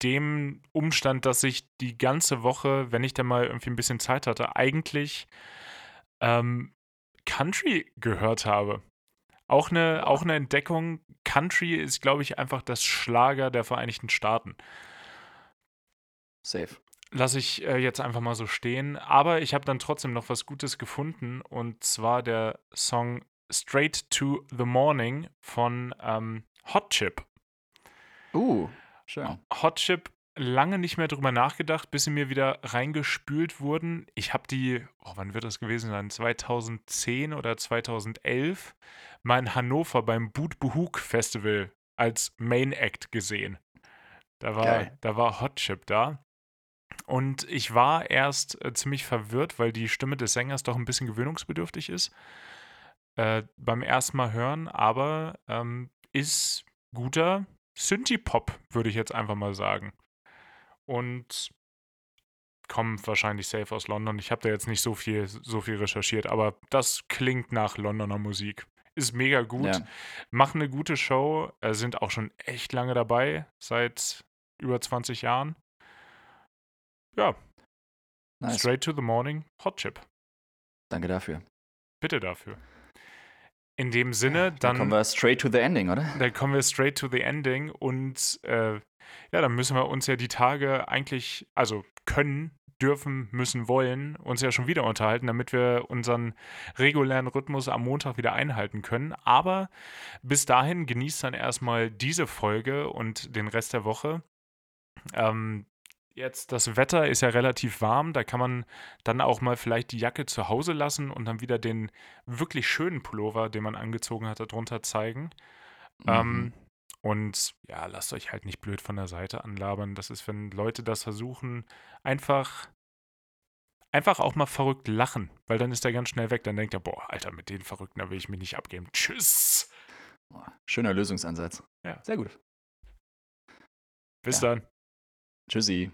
dem Umstand, dass ich die ganze Woche, wenn ich dann mal irgendwie ein bisschen Zeit hatte, eigentlich ähm, Country gehört habe. Auch eine, auch eine Entdeckung. Country ist, glaube ich, einfach das Schlager der Vereinigten Staaten. Safe. Lasse ich äh, jetzt einfach mal so stehen. Aber ich habe dann trotzdem noch was Gutes gefunden. Und zwar der Song Straight to the Morning von ähm, Hot Chip. Uh, schön. Hot Chip lange nicht mehr drüber nachgedacht, bis sie mir wieder reingespült wurden. Ich habe die, oh, wann wird das gewesen sein? 2010 oder 2011 mal in Hannover beim Boot Behug Festival als Main Act gesehen. Da war, Geil. da war Hot Chip da. Und ich war erst äh, ziemlich verwirrt, weil die Stimme des Sängers doch ein bisschen gewöhnungsbedürftig ist. Äh, beim ersten Mal hören, aber ähm, ist guter Synthie-Pop, würde ich jetzt einfach mal sagen. Und kommt wahrscheinlich safe aus London. Ich habe da jetzt nicht so viel, so viel recherchiert, aber das klingt nach Londoner Musik. Ist mega gut, Ja. machen eine gute Show, äh, sind auch schon echt lange dabei, seit über 20 Jahren. Ja, Nice. straight to the morning, Hot Chip. Danke dafür. Bitte dafür. In dem Sinne, Dann dann kommen wir straight to the ending, oder? dann kommen wir straight to the ending und äh, ja, dann müssen wir uns ja die Tage eigentlich, also können, dürfen, müssen, wollen, uns ja schon wieder unterhalten, damit wir unseren regulären Rhythmus am Montag wieder einhalten können. Aber bis dahin genießt dann erstmal diese Folge und den Rest der Woche. Ähm, jetzt, das Wetter ist ja relativ warm, da kann man dann auch mal vielleicht die Jacke zu Hause lassen und dann wieder den wirklich schönen Pullover, den man angezogen hat, darunter zeigen. Mhm. Ähm, und ja, lasst euch halt nicht blöd von der Seite anlabern. Das ist, wenn Leute das versuchen, einfach, einfach auch mal verrückt lachen, weil dann ist er ganz schnell weg. Dann denkt er, boah, Alter, mit den Verrückten, da will ich mich nicht abgeben. Tschüss. Schöner Lösungsansatz. Ja. Sehr gut. Bis Ja. dann. Tschüssi.